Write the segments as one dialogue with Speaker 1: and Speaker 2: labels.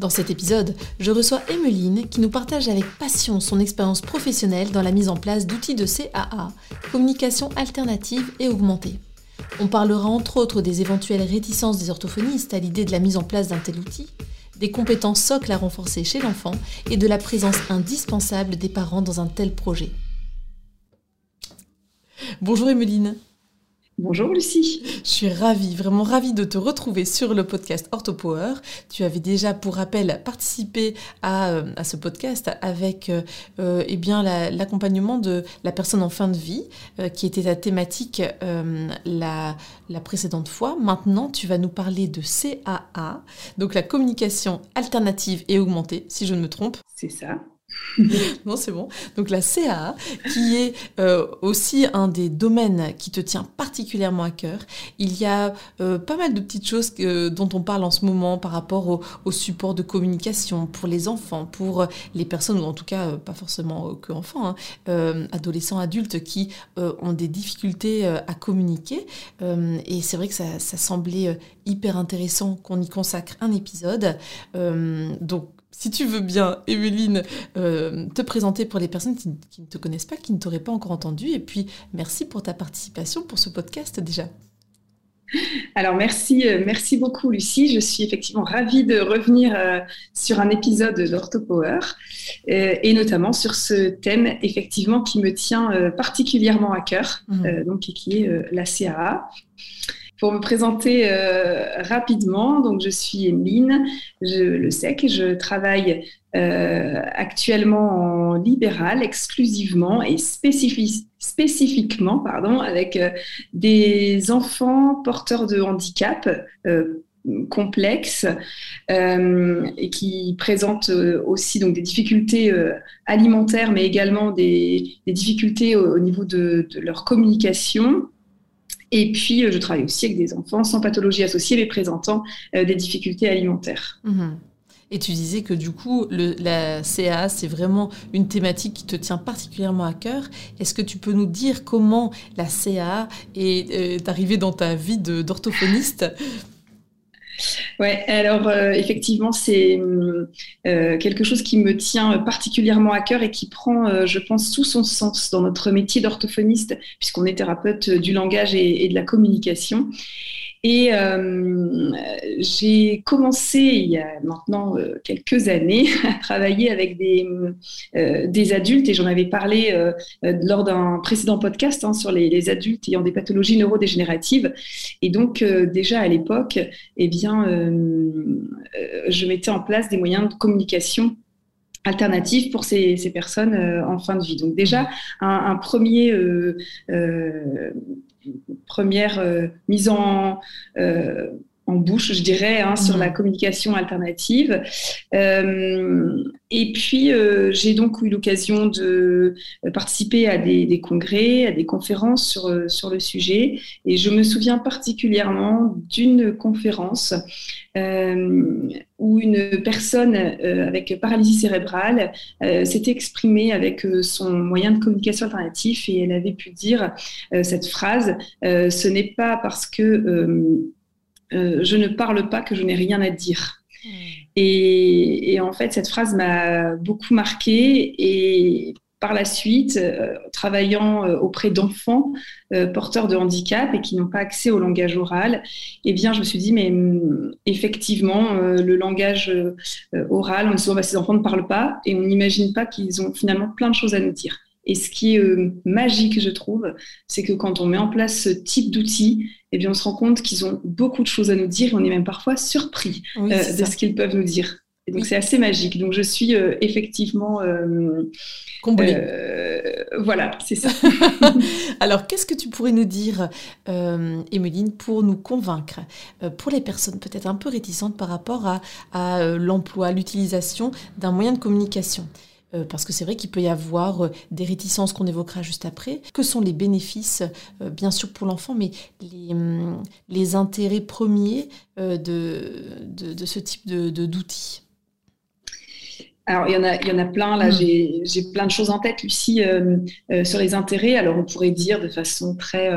Speaker 1: Dans cet épisode, je reçois Emeline qui nous partage avec passion son expérience professionnelle dans la mise en place d'outils de CAA, communication alternative et augmentée. On parlera entre autres des éventuelles réticences des orthophonistes à l'idée de la mise en place d'un tel outil, des compétences socles à renforcer chez l'enfant et de la présence indispensable des parents dans un tel projet. Bonjour Emeline.
Speaker 2: Bonjour Lucie.
Speaker 1: Je suis ravie, vraiment ravie de te retrouver sur le podcast OrthoPower. Tu avais déjà, pour rappel, participé à, euh, ce podcast avec euh, euh, eh bien l'accompagnement de la personne en fin de vie, qui était ta thématique la, la précédente fois. Maintenant, tu vas nous parler de CAA, donc la communication alternative et augmentée, si je ne me trompe.
Speaker 2: C'est ça.
Speaker 1: non, c'est bon. Donc la CAA, qui est euh, aussi un des domaines qui te tient particulièrement à cœur. Il y a euh, pas mal de petites choses dont on parle en ce moment par rapport au, support de communication pour les enfants, pour les personnes, ou en tout cas euh, pas forcément que enfants, hein, adolescents, adultes qui ont des difficultés à communiquer. et c'est vrai que ça, ça semblait hyper intéressant qu'on y consacre un épisode. donc si tu veux bien, Evelyne, euh, te présenter pour les personnes qui, ne te connaissent pas, qui ne t'auraient pas encore entendu. Et puis, merci pour ta participation pour ce podcast déjà.
Speaker 2: Alors merci, euh, merci beaucoup Lucie. Je suis effectivement ravie de revenir euh, sur un épisode d'OrthoPower et notamment sur ce thème effectivement qui me tient particulièrement à cœur, mmh. donc qui est la CAA. Pour me présenter euh, rapidement, donc je suis Emeline, je le sais que je travaille euh, actuellement en libéral exclusivement et spécifiquement pardon, avec euh, des enfants porteurs de handicap complexes et qui présentent aussi donc des difficultés alimentaires, mais également des, difficultés au, niveau de, leur communication et puis, euh, je travaille aussi avec des enfants sans pathologie associée, mais présentant euh, des difficultés alimentaires.
Speaker 1: Mhm. Et tu disais que du coup, la CA, c'est vraiment une thématique qui te tient particulièrement à cœur. Est-ce que tu peux nous dire comment la CA est, est arrivée dans ta vie d'orthophoniste?
Speaker 2: Ouais, alors euh, effectivement, c'est euh, quelque chose qui me tient particulièrement à cœur et qui prend, euh, je pense, tout son sens dans notre métier d'orthophoniste, puisqu'on est thérapeute du langage et, de la communication. Et euh, j'ai commencé il y a maintenant euh, quelques années à travailler avec des, euh, des adultes et j'en avais parlé euh, lors d'un précédent podcast hein, sur les, les, adultes ayant des pathologies neurodégénératives. Et donc déjà à l'époque, eh bien, je mettais en place des moyens de communication alternatifs pour ces, personnes en fin de vie. Donc déjà, un, premier euh, euh, première euh, mise en, euh, en bouche, je dirais, hein, sur la mmh. communication alternative. Euh, et puis, j'ai donc eu l'occasion de participer à des, congrès, à des conférences sur, sur le sujet. Et je me souviens particulièrement d'une conférence où une personne avec paralysie cérébrale s'était exprimée avec son moyen de communication alternatif et elle avait pu dire cette phrase, ce n'est pas parce que euh, je ne parle pas que je n'ai rien à dire. Hmm. Et, en fait, cette phrase m'a beaucoup marquée et par la suite, euh, travaillant euh, auprès d'enfants porteurs de handicap et qui n'ont pas accès au langage oral, eh bien, je me suis dit, mais mm, effectivement, le langage oral, on dit souvent, bah, ces enfants ne parlent pas et on n'imagine pas qu'ils ont finalement plein de choses à nous dire. Et ce qui est magique, je trouve, c'est que quand on met en place ce type d'outils, eh bien, on se rend compte qu'ils ont beaucoup de choses à nous dire et on est même parfois surpris euh, de ce qu'ils peuvent nous dire. Et donc c'est assez magique. Donc je suis effectivement
Speaker 1: comblée.
Speaker 2: voilà, c'est ça.
Speaker 1: Alors qu'est-ce que tu pourrais nous dire, Emeline, pour nous convaincre, pour les personnes peut-être un peu réticentes par rapport à, à l'emploi, l'utilisation d'un moyen de communication? Euh, parce que c'est vrai qu'il peut y avoir euh, des réticences qu'on évoquera juste après. Que sont les bénéfices, euh, bien sûr pour l'enfant, mais les, hum, les, intérêts premiers de, de, ce type d'outils?
Speaker 2: Alors, il y, en a, il y en a plein, là, mmh. j'ai plein de choses en tête, Lucie, sur les intérêts. Alors, on pourrait dire de façon très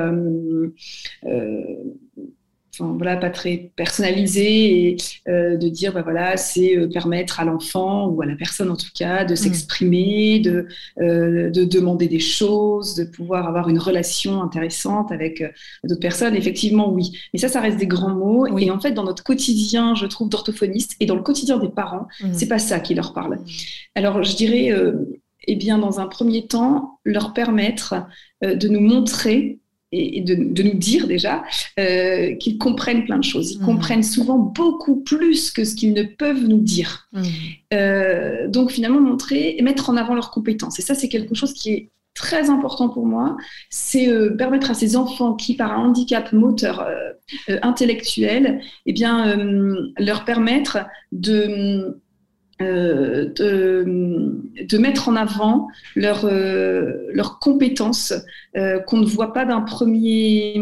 Speaker 2: enfin, voilà, pas très personnalisé et euh, de dire bah voilà c'est euh, permettre à l'enfant ou à la personne en tout cas de mm. s'exprimer, de, euh, de demander des choses, de pouvoir avoir une relation intéressante avec d'autres personnes. Effectivement, oui. Mais ça, ça reste des grands mots. Et en fait, dans notre quotidien, je trouve d'orthophonistes et dans le quotidien des parents, mm. c'est pas ça qui leur parle. Mm. Alors, je dirais, eh bien, dans un premier temps, leur permettre de nous montrer et, de, nous dire déjà euh, qu'ils comprennent plein de choses. Ils mmh. comprennent souvent beaucoup plus que ce qu'ils ne peuvent nous dire. Mmh. Euh, donc finalement, montrer et mettre en avant leurs compétences. Et ça, c'est quelque chose qui est très important pour moi, c'est euh, permettre à ces enfants qui, par un handicap moteur intellectuel, eh bien, leur permettre de euh, de, mettre en avant leurs euh, compétences euh, qu'on ne voit pas d'un premier,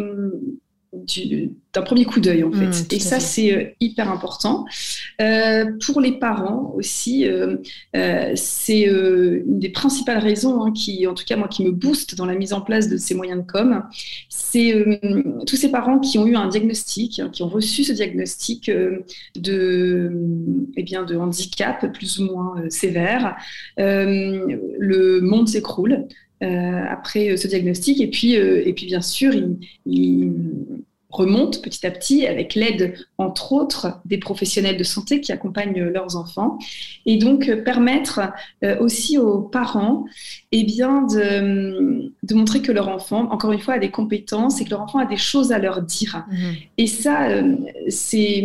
Speaker 2: d'un premier coup d'œil en fait. Mmh, et ça, c'est euh, hyper important. Euh, pour les parents aussi, euh, c'est une des principales raisons hein, qui, en tout cas moi, qui me booste dans la mise en place de ces moyens de com. C'est tous ces parents qui ont eu un diagnostic, hein, qui ont reçu ce diagnostic de, eh bien, de handicap plus ou moins sévère. le monde s'écroule. Après ce diagnostic. Et puis, et puis bien sûr, il, remonte petit à petit avec l'aide, entre autres, des professionnels de santé qui accompagnent leurs enfants. Et donc, euh, permettre euh, aussi aux parents eh bien, de, de, montrer que leur enfant, encore une fois, a des compétences et que leur enfant a des choses à leur dire. Mmh. Et ça, euh, c'est,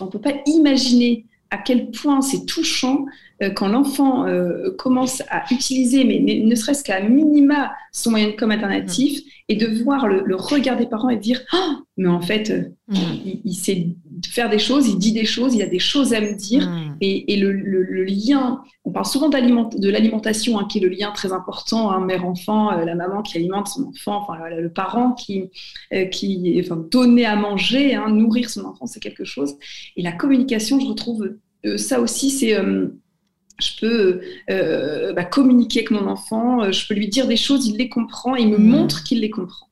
Speaker 2: on ne peut pas imaginer à quel point c'est touchant quand l'enfant commence à utiliser, mais ne, serait-ce qu'à minima, son moyen de com alternatif, mmh et de voir le, regard des parents et de dire ah mais en fait euh, mm. il, sait faire des choses il dit des choses il a des choses à me dire mm. et, le, lien on parle souvent de l'alimentation hein, qui est le lien très important hein, mère enfant euh, la maman qui alimente son enfant enfin le parent qui euh, qui enfin donner à manger hein, nourrir son enfant c'est quelque chose et la communication je retrouve ça aussi c'est je peux euh, bah, communiquer avec mon enfant, euh, je peux lui dire des choses, il les comprend, il me mm. montre qu'il les comprend.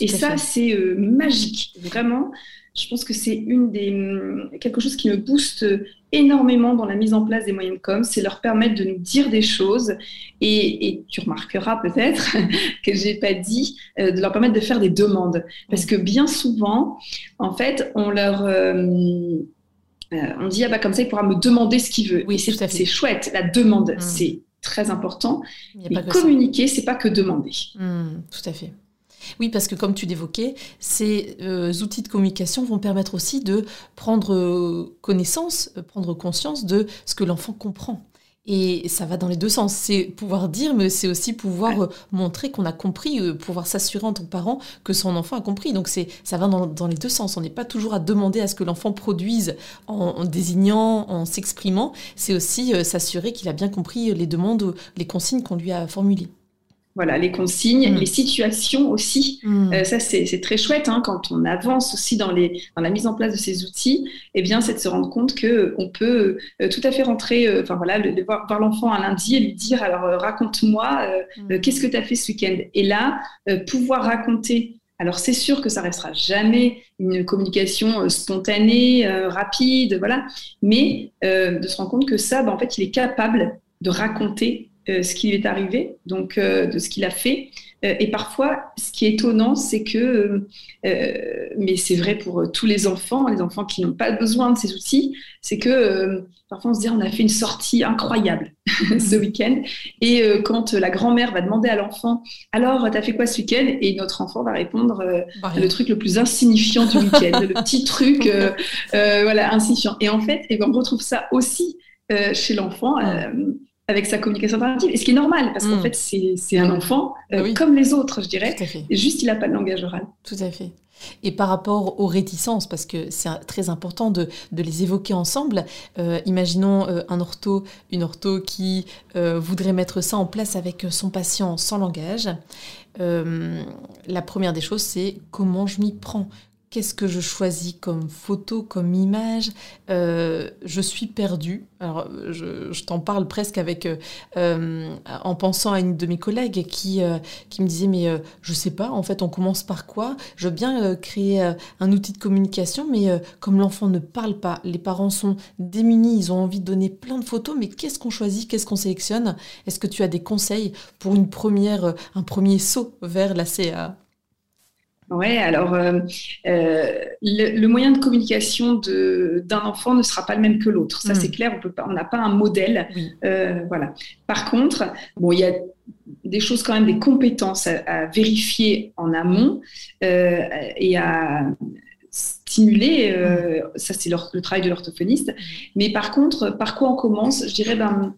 Speaker 2: et ça, c'est euh, magique, vraiment. Je pense que c'est une des mm, quelque chose qui me booste énormément dans la mise en place des moyens de com, c'est leur permettre de nous dire des choses et, tu remarqueras peut-être que j'ai pas dit de leur permettre de faire des demandes parce que bien souvent, en fait, on leur euh, on dit, ah bah, comme ça, il pourra me demander ce qu'il veut. Oui, c'est chouette. La demande, mm. c'est très important. Mais communiquer, c'est pas que demander.
Speaker 1: Mm, tout à fait. Oui, parce que comme tu l'évoquais, ces euh, outils de communication vont permettre aussi de prendre euh, connaissance, prendre conscience de ce que l'enfant comprend. Et ça va dans les deux sens. C'est pouvoir dire, mais c'est aussi pouvoir euh, montrer qu'on a compris, euh, pouvoir s'assurer en tant que parent que son enfant a compris. Donc c'est, ça va dans, les deux sens. On n'est pas toujours à demander à ce que l'enfant produise en, désignant, en s'exprimant. C'est aussi euh, s'assurer qu'il a bien compris les demandes, les consignes qu'on lui a formulées
Speaker 2: voilà, les consignes, mm. les situations aussi. Mm. Euh, ça, c'est très chouette hein, quand on avance aussi dans, les, dans la mise en place de ces outils. Eh bien, c'est de se rendre compte que on peut euh, tout à fait rentrer, euh, enfin voilà, le, voir, l'enfant un lundi et lui dire alors raconte-moi mm. qu'est-ce que tu as fait ce week-end? Et là, pouvoir raconter. Alors c'est sûr que ça restera jamais une communication spontanée, rapide, voilà, mais de se rendre compte que ça, ben, en fait, il est capable de raconter euh, ce qui lui est arrivé, donc euh, de ce qu'il a fait. Euh, et parfois, ce qui est étonnant, c'est que, mais c'est vrai pour tous les enfants, les enfants qui n'ont pas besoin de ces outils, c'est que parfois on se dit on a fait une sortie incroyable ce week-end. Et quand la grand-mère va demander à l'enfant alors tu as fait quoi ce week-end? Et notre enfant va répondre le truc le plus insignifiant du week-end, le petit truc voilà insignifiant. Et en fait, et ben, on retrouve ça aussi chez l'enfant. Avec sa communication alternative, et ce qui est normal, parce qu'en mm. fait, c'est un enfant comme les autres, je dirais. Juste, il n'a pas de langage oral.
Speaker 1: Tout à fait. Et par rapport aux réticences, parce que c'est très important de, les évoquer ensemble, euh, imaginons euh, un ortho, une ortho qui euh, voudrait mettre ça en place avec son patient sans langage. la première des choses, c'est comment je m'y prends? Qu'est-ce que je choisis comme photo, comme image? Euh, Je suis perdue. Alors, je, t'en parle presque avec, euh, euh, en pensant à une de mes collègues qui, qui me disait, mais je sais pas, en fait, on commence par quoi? Je veux bien créer un outil de communication, mais comme l'enfant ne parle pas, les parents sont démunis, ils ont envie de donner plein de photos, mais qu'est-ce qu'on choisit? Qu'est-ce qu'on sélectionne? Est-ce que tu as des conseils pour une première, un premier saut vers la CA
Speaker 2: Ouais, alors euh, euh, le, moyen de communication d'un enfant ne sera pas le même que l'autre. Ça, c'est mm. clair. On peut pas, on n'a pas un modèle. Euh, voilà. Par contre, bon, il y a des choses quand même, des compétences à, vérifier en amont et à stimuler. Ça, c'est le travail de l'orthophoniste. Mm. Mais par contre, par quoi on commence? Je dirais, ben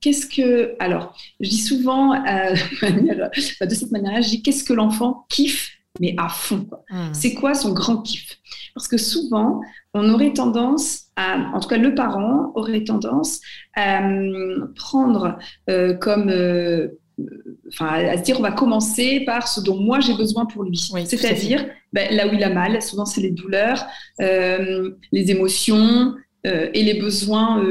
Speaker 2: qu'est-ce que. Alors, je dis souvent de cette manière-là, je dis qu'est-ce que l'enfant kiffe, mais à fond. Hmm. C'est quoi son grand kiff? Parce que souvent, on aurait tendance à, en tout cas le parent aurait tendance à euh, prendre euh, comme. Euh, enfin, à se dire, on va commencer par ce dont moi j'ai besoin pour lui. C'est-à-dire, ben, là où il a mal, souvent c'est les douleurs, les émotions et les besoins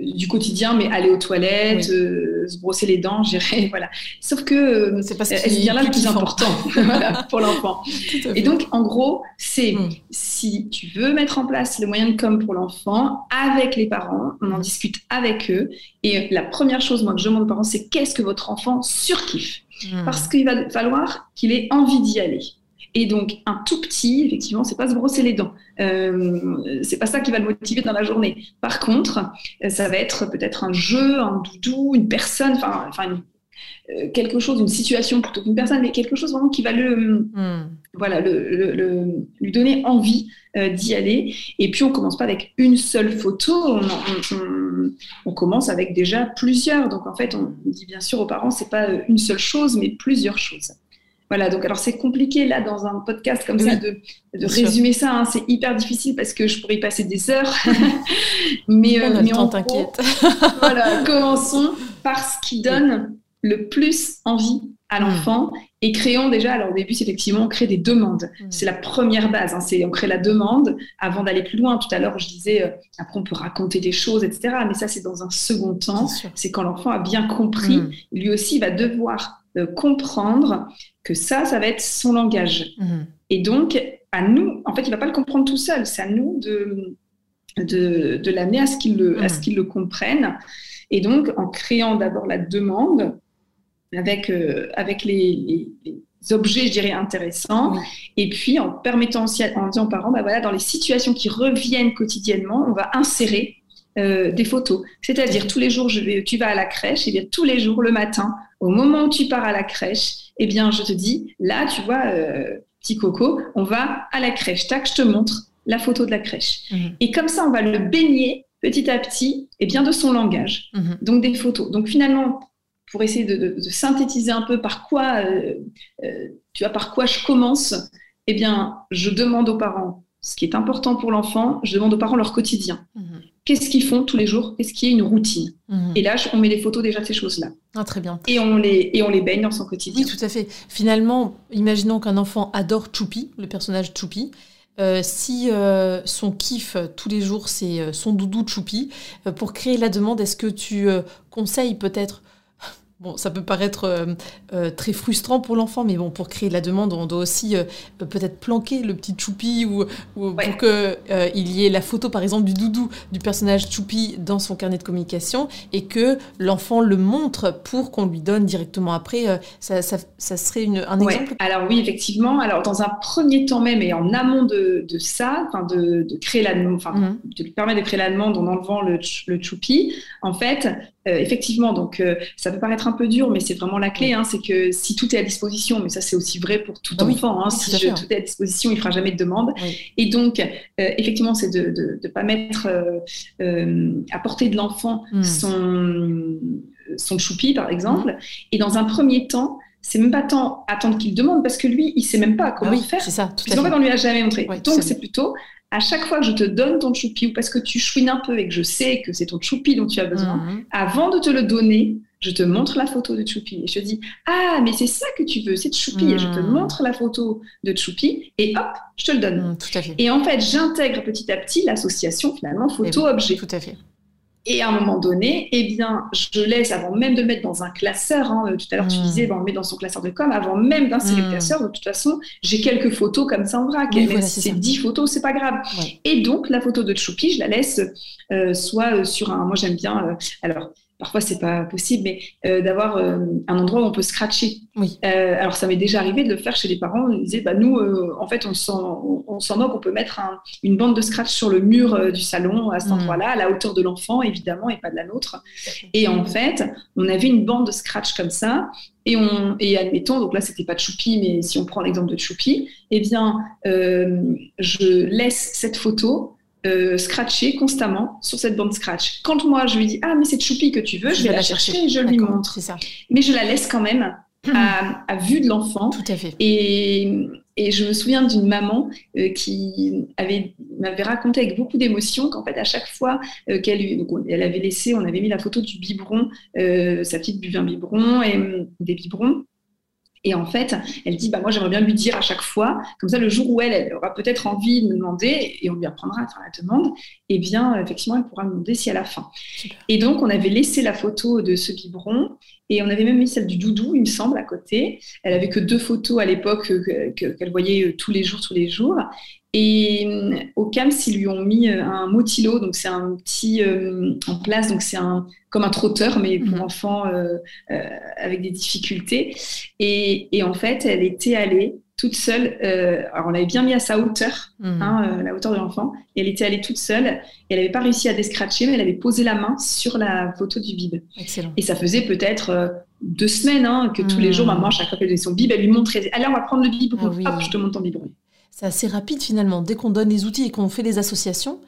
Speaker 2: du quotidien, mais aller aux toilettes, euh, se brosser les dents, gérer, voilà. Sauf que euh, c'est que bien là le plus important pour l'enfant. Et donc, en gros, c'est mm. si tu veux mettre en place le moyen de com pour l'enfant avec les parents, on en discute avec eux. Et la première chose, moi, que je demande aux parents, c'est qu'est-ce que votre enfant surkiffe? Mm. Parce qu'il va falloir qu'il ait envie d'y aller. Et donc, un tout petit, effectivement, c'est pas se brosser les dents. Euh, c'est pas ça qui va le motiver dans la journée. Par contre, euh, ça va être peut-être un jeu, un doudou, une personne, enfin, euh, quelque chose, une situation plutôt qu'une personne, mais quelque chose vraiment qui va le, hmm. voilà, le, lui donner envie euh, d'y aller. Et puis on commence pas avec une seule photo, on, on, commence avec déjà plusieurs. Donc en fait, on dit bien sûr aux parents, c'est pas une seule chose, mais plusieurs choses. Voilà, donc alors c'est compliqué là dans un podcast comme ça de, résumer ça. Hein. c'est hyper difficile parce que je pourrais y passer des heures. mais
Speaker 1: on, euh,
Speaker 2: voilà, commençons par ce qui donne le plus envie à hmm. l'enfant et créons déjà, alors au début, c'est effectivement, on crée des demandes. Hmm. C'est la première base, hein. c'est on crée la demande avant d'aller plus loin. Tout à l'heure, je disais, euh, après, on peut raconter des choses, etc. Mais ça, c'est dans un second temps. C'est quand l'enfant a bien compris. Hmm. Lui aussi, il va devoir euh, comprendre que ça, ça va être son langage. Mhm. Et donc, à nous, en fait, il ne va pas le comprendre tout seul, c'est à nous de, de, l'amener à ce qu'il le, mhm. qu'il le comprenne. Et donc, en créant d'abord la demande avec, euh, avec les, objets, je dirais, intéressants, et puis en permettant aussi, en disant aux parents, bah voilà, dans les situations qui reviennent quotidiennement, on va insérer euh, des photos. C'est-à-dire, tous les jours, je vais, tu vas à la crèche, et bien tous les jours, le matin, au moment où tu pars à la crèche, eh bien, je te dis, là, tu vois, euh, petit coco, on va à la crèche. Tac, je te montre la photo de la crèche. Mhm. Et comme ça, on va le baigner petit à petit eh bien, de son langage, mhm. donc des photos. Donc finalement, pour essayer de, synthétiser un peu par quoi, euh, euh, tu vois, par quoi je commence, eh bien, je demande aux parents ce qui est important pour l'enfant, je demande aux parents leur quotidien. Mhm qu'est-ce qu'ils font tous les jours, qu'est-ce qui est une routine? Mhm. Et là, on met des photos déjà de ces choses-là.
Speaker 1: Ah, très bien.
Speaker 2: Et on, les, et on les baigne dans son quotidien.
Speaker 1: Oui, tout à fait. Finalement, imaginons qu'un enfant adore Choupi, le personnage Choupi. Euh, si euh, son kiff tous les jours, c'est euh, son doudou Choupi, pour créer la demande, est-ce que tu conseilles peut-être Bon, ça peut paraître euh, euh, très frustrant pour l'enfant, mais bon, pour créer la demande, on doit aussi euh, peut-être planquer le petit choupi ou, pour qu'il il y ait la photo, par exemple, du doudou du personnage choupi dans son carnet de communication et que l'enfant le montre pour qu'on lui donne directement après. Ça, ça, serait une, un exemple?
Speaker 2: Alors oui, effectivement. Alors dans un premier temps même et en amont de, de ça, de, de, créer la mhm. de lui permettre de créer la demande en enlevant le, le choupi, en fait, effectivement, donc ça peut paraître un peu dur, mais c'est vraiment la clé. Hein, c'est que si tout est à disposition, mais ça c'est aussi vrai pour tout bah enfant. Hein, si tout, est à disposition, il fera jamais de demande. Et donc, effectivement, c'est de ne pas mettre à portée de l'enfant hmm. son son choupi, par exemple. Hmm. Et dans un premier temps, c'est même pas tant attendre qu'il demande parce que lui, il sait même pas comment ah faire.
Speaker 1: C'est ça.
Speaker 2: Tout fait, on lui a jamais montré. Donc c'est plutôt à chaque fois que je te donne ton choupi ou parce que tu chouines un peu et que je sais que c'est ton choupi dont tu as besoin, mhm. avant de te le donner, je te montre la photo de choupi et je te dis ah mais c'est ça que tu veux, c'est choupi et je te mhm. montre la photo de choupi et hop, je te le donne.
Speaker 1: Mhm, tout à fait.
Speaker 2: Et en fait, j'intègre petit à petit l'association finalement photo-objet.
Speaker 1: Tout à fait.
Speaker 2: Et à un moment donné, eh bien, je laisse, avant même de le mettre dans un classeur, hein, tout à l'heure tu hmm. disais, on le met dans son classeur de com, avant même d'insérer le hmm. classeur, de toute façon, j'ai quelques photos comme ça en vrac. Oui, c'est 10 photos, c'est pas grave. Et donc, la photo de Choupi, je la laisse euh, soit euh, sur un. Moi, j'aime bien. Euh, alors, parfois c'est pas possible, mais euh, d'avoir euh, un endroit où on peut scratcher.
Speaker 1: Oui.
Speaker 2: Euh, alors ça m'est déjà arrivé de le faire chez les parents. Ils disaient, bah nous, en fait, on s'en, on, moque, on peut mettre une bande de scratch sur le mur du salon à cet mm. endroit-là, à la hauteur de l'enfant évidemment, et pas de la nôtre. Et en fait, on avait une bande de scratch comme ça. Et, on, et admettons, donc là, c'était pas de Choupi, mais si on prend l'exemple de Choupi, eh bien, je laisse cette photo euh, scratcher constamment sur cette bande scratch. Quand moi je lui dis ah mais c'est Choupi que tu veux, je, vais la chercher, et je lui montre.
Speaker 1: Ça.
Speaker 2: Mais je la laisse quand même à, vue de l'enfant.
Speaker 1: Tout à fait.
Speaker 2: Et, et je me souviens d'une maman euh, qui avait m'avait raconté avec beaucoup d'émotion qu'en fait à chaque fois euh, qu'elle elle avait laissé, on avait mis la photo du biberon, sa petite buvait un biberon et des biberons. Et en fait, elle dit, bah, moi, j'aimerais bien lui dire à chaque fois, comme ça, le jour où elle, aura peut-être envie de me demander, et on lui apprendra à faire la demande, eh bien, effectivement, elle pourra me demander si elle a faim. Et donc, on avait laissé la photo de ce biberon, et on avait même mis celle du doudou, il me semble, à côté. Elle avait que deux photos à l'époque euh, qu'elle voyait euh, tous les jours, tous les jours. Et euh, au CAMS, ils lui ont mis un motilo, donc c'est un petit en place, donc c'est un comme un trotteur, mais pour mhm. enfants avec des difficultés. Et, et, en fait, elle était allée toute seule. Euh, alors, on l'avait bien mis à sa hauteur, hmm. hein, euh, la hauteur de l'enfant. Et elle était allée toute seule. Et elle n'avait pas réussi à descratcher, mais elle avait posé la main sur la photo du bib.
Speaker 1: Excellent.
Speaker 2: Et ça faisait peut-être euh, deux semaines hein, que tous les jours, hmm. maman, chaque fois qu'elle faisait son bib, elle lui montrait Allez, on va prendre le biberon. Ah Hop, je te montre ton biberon.
Speaker 1: C'est assez rapide finalement. Dès qu'on donne les outils et qu'on fait les associations,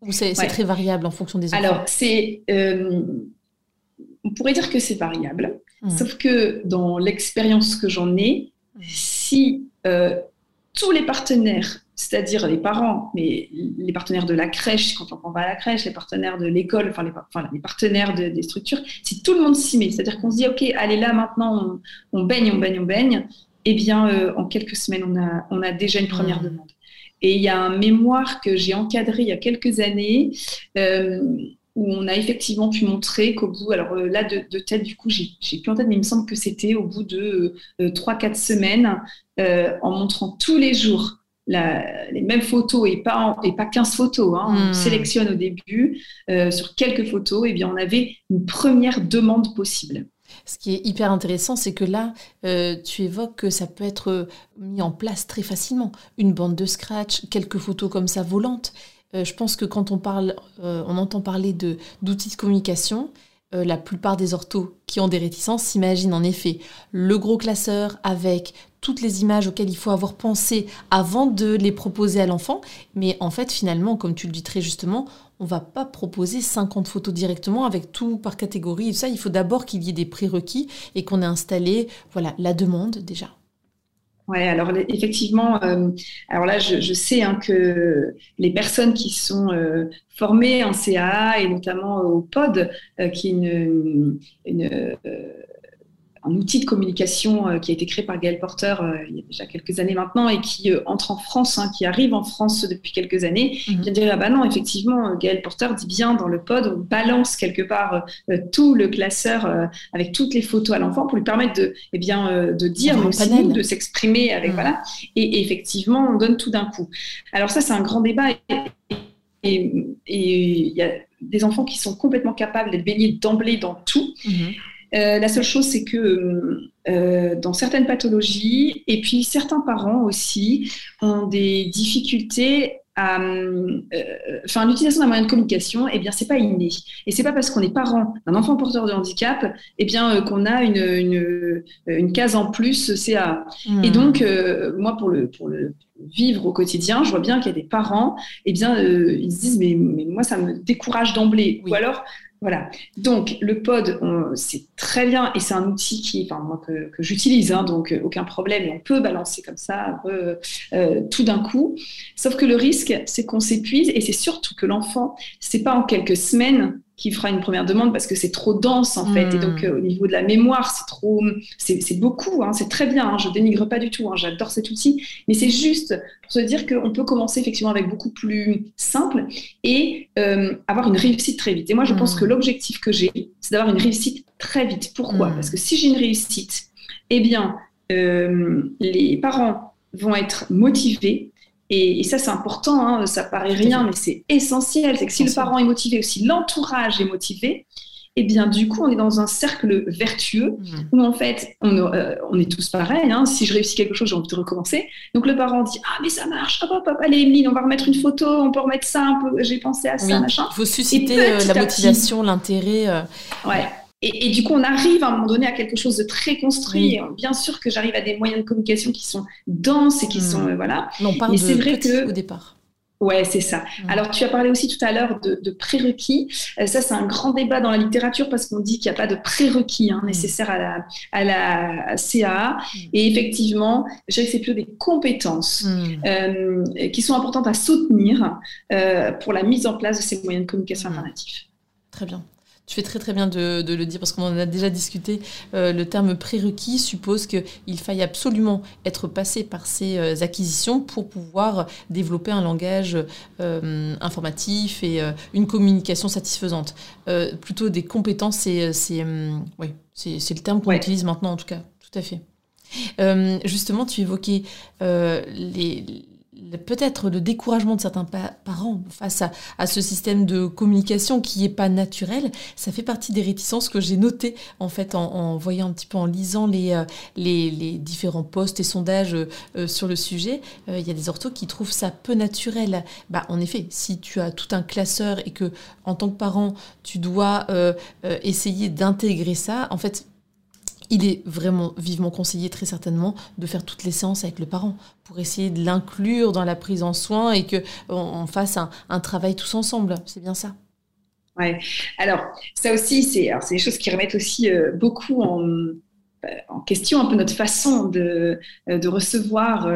Speaker 1: ou c'est très variable en fonction des
Speaker 2: enfants Alors, c'est. on pourrait dire que c'est variable. Hmm. Sauf que dans l'expérience que j'en ai, si euh, tous les partenaires, c'est-à-dire les parents, mais les partenaires de la crèche, quand on va à la crèche, les partenaires de l'école, enfin, les, partenaires des structures, si tout le monde s'y met, c'est-à-dire qu'on se dit, OK, allez là maintenant, on, baigne, on baigne, on baigne, eh bien, euh, en quelques semaines, on a, on a déjà une première mmh. demande. Et il y a un mémoire que j'ai encadré il y a quelques années. Euh, où on a effectivement pu montrer qu'au bout, alors euh, là de, tête du coup j'ai plus en tête, mais il me semble que c'était au bout de euh, 3-4 semaines, en montrant tous les jours les mêmes photos et pas, et pas 15 photos, hein, on hmm. sélectionne au début euh, sur quelques photos, et eh bien on avait une première demande possible.
Speaker 1: Ce qui est hyper intéressant, c'est que là, tu évoques que ça peut être mis en place très facilement. Une bande de scratch, quelques photos comme ça volantes. Euh, je pense que quand on euh, entend parler de d'outils de communication, euh, la plupart des orthos qui ont des réticences s'imaginent en effet le gros classeur avec toutes les images auxquelles il faut avoir pensé avant de les proposer à l'enfant. Mais en fait, finalement, comme tu le dis très justement, on va pas proposer 50 photos directement avec tout par catégorie ça. Il faut d'abord qu'il y ait des prérequis et qu'on ait installé voilà, la demande déjà.
Speaker 2: Ouais, alors effectivement, euh, alors là, je, sais hein, que les personnes qui sont euh, formées en CAA et notamment au POD, euh, qui est une un outil de communication euh, qui a été créé par Gaël Porter euh, il y a déjà quelques années maintenant et qui euh, entre en France, hein, qui arrive en France depuis quelques années, mm vient dire ah bah non, effectivement, Gaël Porter dit bien dans le pod, on balance quelque part tout le classeur avec toutes les photos à l'enfant pour lui permettre de, eh bien, de dire, mais aussi nous, de s'exprimer avec mhm. voilà, et, effectivement, on donne tout d'un coup. Alors ça, c'est un grand débat. Et il y a des enfants qui sont complètement capables d'être baignés d'emblée dans tout. Mhm. Euh, la seule chose, c'est que euh, dans certaines pathologies, et puis certains parents aussi ont des difficultés euh, enfin, l'utilisation d'un moyen de communication, eh bien, c'est pas inné. Et c'est pas parce qu'on est parent d'un enfant porteur de handicap, eh bien, euh, qu'on a une, une, une, case en plus CA. Et hmm. donc, euh, moi, pour le, pour le vivre au quotidien, je vois bien qu'il y a des parents, eh bien, ils se disent, mais, mais moi, ça me décourage d'emblée. Ou alors, voilà. Donc, le pod, c'est très bien et c'est un outil qui, enfin, moi, que, j'utilise, hein, donc euh, aucun problème. Et on peut balancer comme ça euh, tout d'un coup. Sauf que le risque, c'est qu'on s'épuise et c'est surtout que l'enfant, c'est pas en quelques semaines qui fera une première demande parce que c'est trop dense en fait. Et donc hmm. euh, au niveau de la mémoire, c'est trop, c'est beaucoup, hein, c'est très bien. Hein, je dénigre pas du tout. Hein, J'adore cet outil, mais c'est juste pour se dire qu'on peut commencer effectivement avec beaucoup plus simple et euh, avoir une réussite très vite. Et moi, je pense que hmm. l'objectif que j'ai, c'est d'avoir une réussite très vite. Pourquoi? Hmm. Parce que si j'ai une réussite, eh bien, euh, les parents vont être motivés, et, ça, c'est important, hein, ça paraît rien, mais c'est essentiel. C'est que si le parent est motivé ou si l'entourage est motivé, eh bien, du coup, on est dans un cercle vertueux mmh. où, en fait, on, euh, on est tous pareils. Hein. Si je réussis quelque chose, j'ai envie de recommencer. Donc, le parent dit Ah, mais ça marche, hop, hop, hop, allez, Emeline, on va remettre une photo, on peut remettre ça j'ai pensé à ça, machin.
Speaker 1: Il faut susciter euh, la motivation, l'intérêt. Euh,
Speaker 2: ouais. Et, du coup, on arrive à un moment donné à quelque chose de très construit. Bien sûr que j'arrive à des moyens de communication qui sont denses et qui hmm. sont euh, voilà.
Speaker 1: Non, Mais c'est vrai que au départ.
Speaker 2: Ouais, c'est ça. Hmm. Alors, tu as parlé aussi tout à l'heure de, prérequis. Euh, ça, c'est un grand débat dans la littérature parce qu'on dit qu'il n'y a pas de prérequis hein, hmm. nécessaires à la, à la CAA. Et effectivement, je dirais que c'est plutôt des compétences euh, qui sont importantes à soutenir pour la mise en place de ces moyens de communication alternatifs.
Speaker 1: Très bien. Tu fais très très bien de, le dire parce qu'on en a déjà discuté. Euh, le terme prérequis suppose qu'il faille absolument être passé par ces euh, acquisitions pour pouvoir développer un langage euh, informatif et une communication satisfaisante. plutôt des compétences, c'est le terme qu'on utilise maintenant en tout cas. Tout à fait. justement, tu évoquais les, peut-être le découragement de certains parents face à, ce système de communication qui n'est pas naturel, ça fait partie des réticences que j'ai notées en fait en, voyant un petit peu, en lisant les, euh, les, différents posts et sondages euh, sur le sujet. Euh, il y a des orthos qui trouvent ça peu naturel. Bah, en effet, si tu as tout un classeur et que en tant que parent, tu dois essayer d'intégrer ça, en fait, il est vraiment vivement conseillé très certainement de faire toutes les séances avec le parent pour essayer de l'inclure dans la prise en soin et que on, fasse un, travail tous ensemble. C'est bien ça.
Speaker 2: Ouais. Alors ça aussi, c'est des choses qui remettent aussi euh, beaucoup en, euh, en, question un peu notre façon de, euh, de recevoir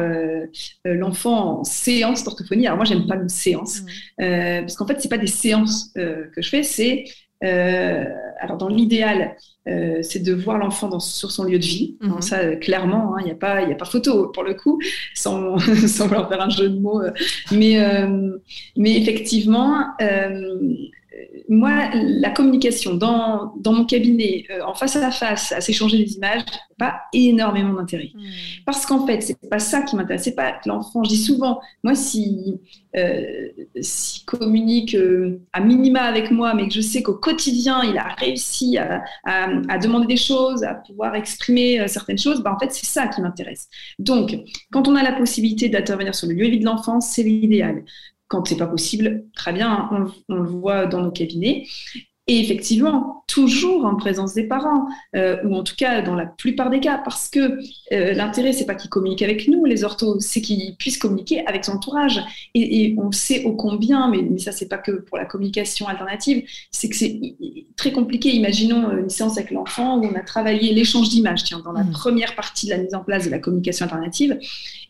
Speaker 2: l'enfant en séance d'orthophonie. Alors moi, j'aime pas une séance mmh. parce qu'en fait, c'est pas des séances que je fais, c'est euh, alors, dans l'idéal, euh, c'est de voir l'enfant sur son lieu de vie. Mhm. ça, euh, clairement, il hein, n'y a, pas, a pas photo pour le coup, sans, sans vouloir faire un jeu de mots. mais, mais effectivement, moi, la communication dans, dans mon cabinet, euh, en face à face, à s'échanger des images, pas énormément d'intérêt. Hmm. Parce qu'en fait, c'est pas ça qui m'intéresse. C'est pas l'enfant. Je dis souvent, moi, si euh, s'il communique euh, à minima avec moi, mais que je sais qu'au quotidien, il a réussi à, à, demander des choses, à pouvoir exprimer certaines choses, bah, en fait, c'est ça qui m'intéresse. Donc, quand on a la possibilité d'intervenir sur le lieu de vie de l'enfant, c'est l'idéal. Quand c'est pas possible, très bien, on, le voit dans nos cabinets. Et effectivement, toujours en présence des parents, euh, ou en tout cas dans la plupart des cas, parce que euh, l'intérêt, c'est pas qu'ils communiquent avec nous, les orthos, c'est qu'ils puissent communiquer avec son entourage. Et, on sait ô combien, mais, mais ça, c'est pas que pour la communication alternative, c'est que c'est très compliqué. Imaginons une séance avec l'enfant où on a travaillé l'échange d'images, tiens, dans la mmh. première partie de la mise en place de la communication alternative.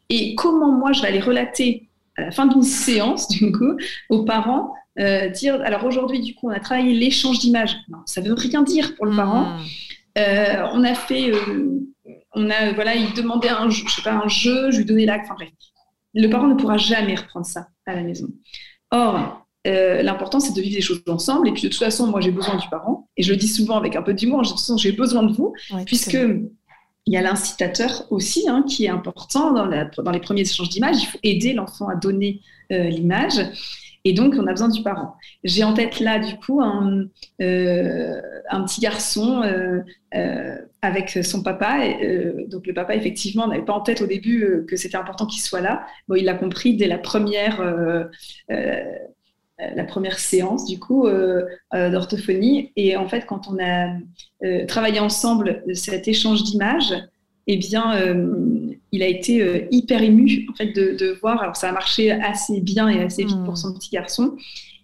Speaker 2: Et comment moi, je vais aller relater à la fin d'une séance, du coup, aux parents, euh, dire alors aujourd'hui, du coup, on a travaillé l'échange d'images. Non, ça veut rien dire pour le hmm. parent. Euh, on a fait, euh, on a, voilà, il demandait un, je sais pas, un jeu, je lui donnais l'acte. Enfin bref, le parent ne pourra jamais reprendre ça à la maison. Or, l'important, c'est de vivre des choses ensemble. Et puis, de toute façon, moi, j'ai besoin du parent. Et je le dis souvent avec un peu d'humour. De toute façon, j'ai besoin de vous, puisque il y a l'incitateur aussi, hein, qui est important dans, dans, les premiers échanges d'images. Il faut aider l'enfant à donner euh, l'image. Et donc, on a besoin du parent. J'ai en tête là, du coup, un, euh, un petit garçon euh, euh, avec son papa. Et, donc, le papa, effectivement, n'avait pas en tête au début que c'était important qu'il soit là. Bon, il l'a compris dès la première la première séance du coup d'orthophonie. Et en fait, quand on a travaillé ensemble cet échange d'images, eh bien, il a été euh, hyper ému en fait de, voir. Alors ça a marché assez bien et assez vite pour hmm. son petit garçon.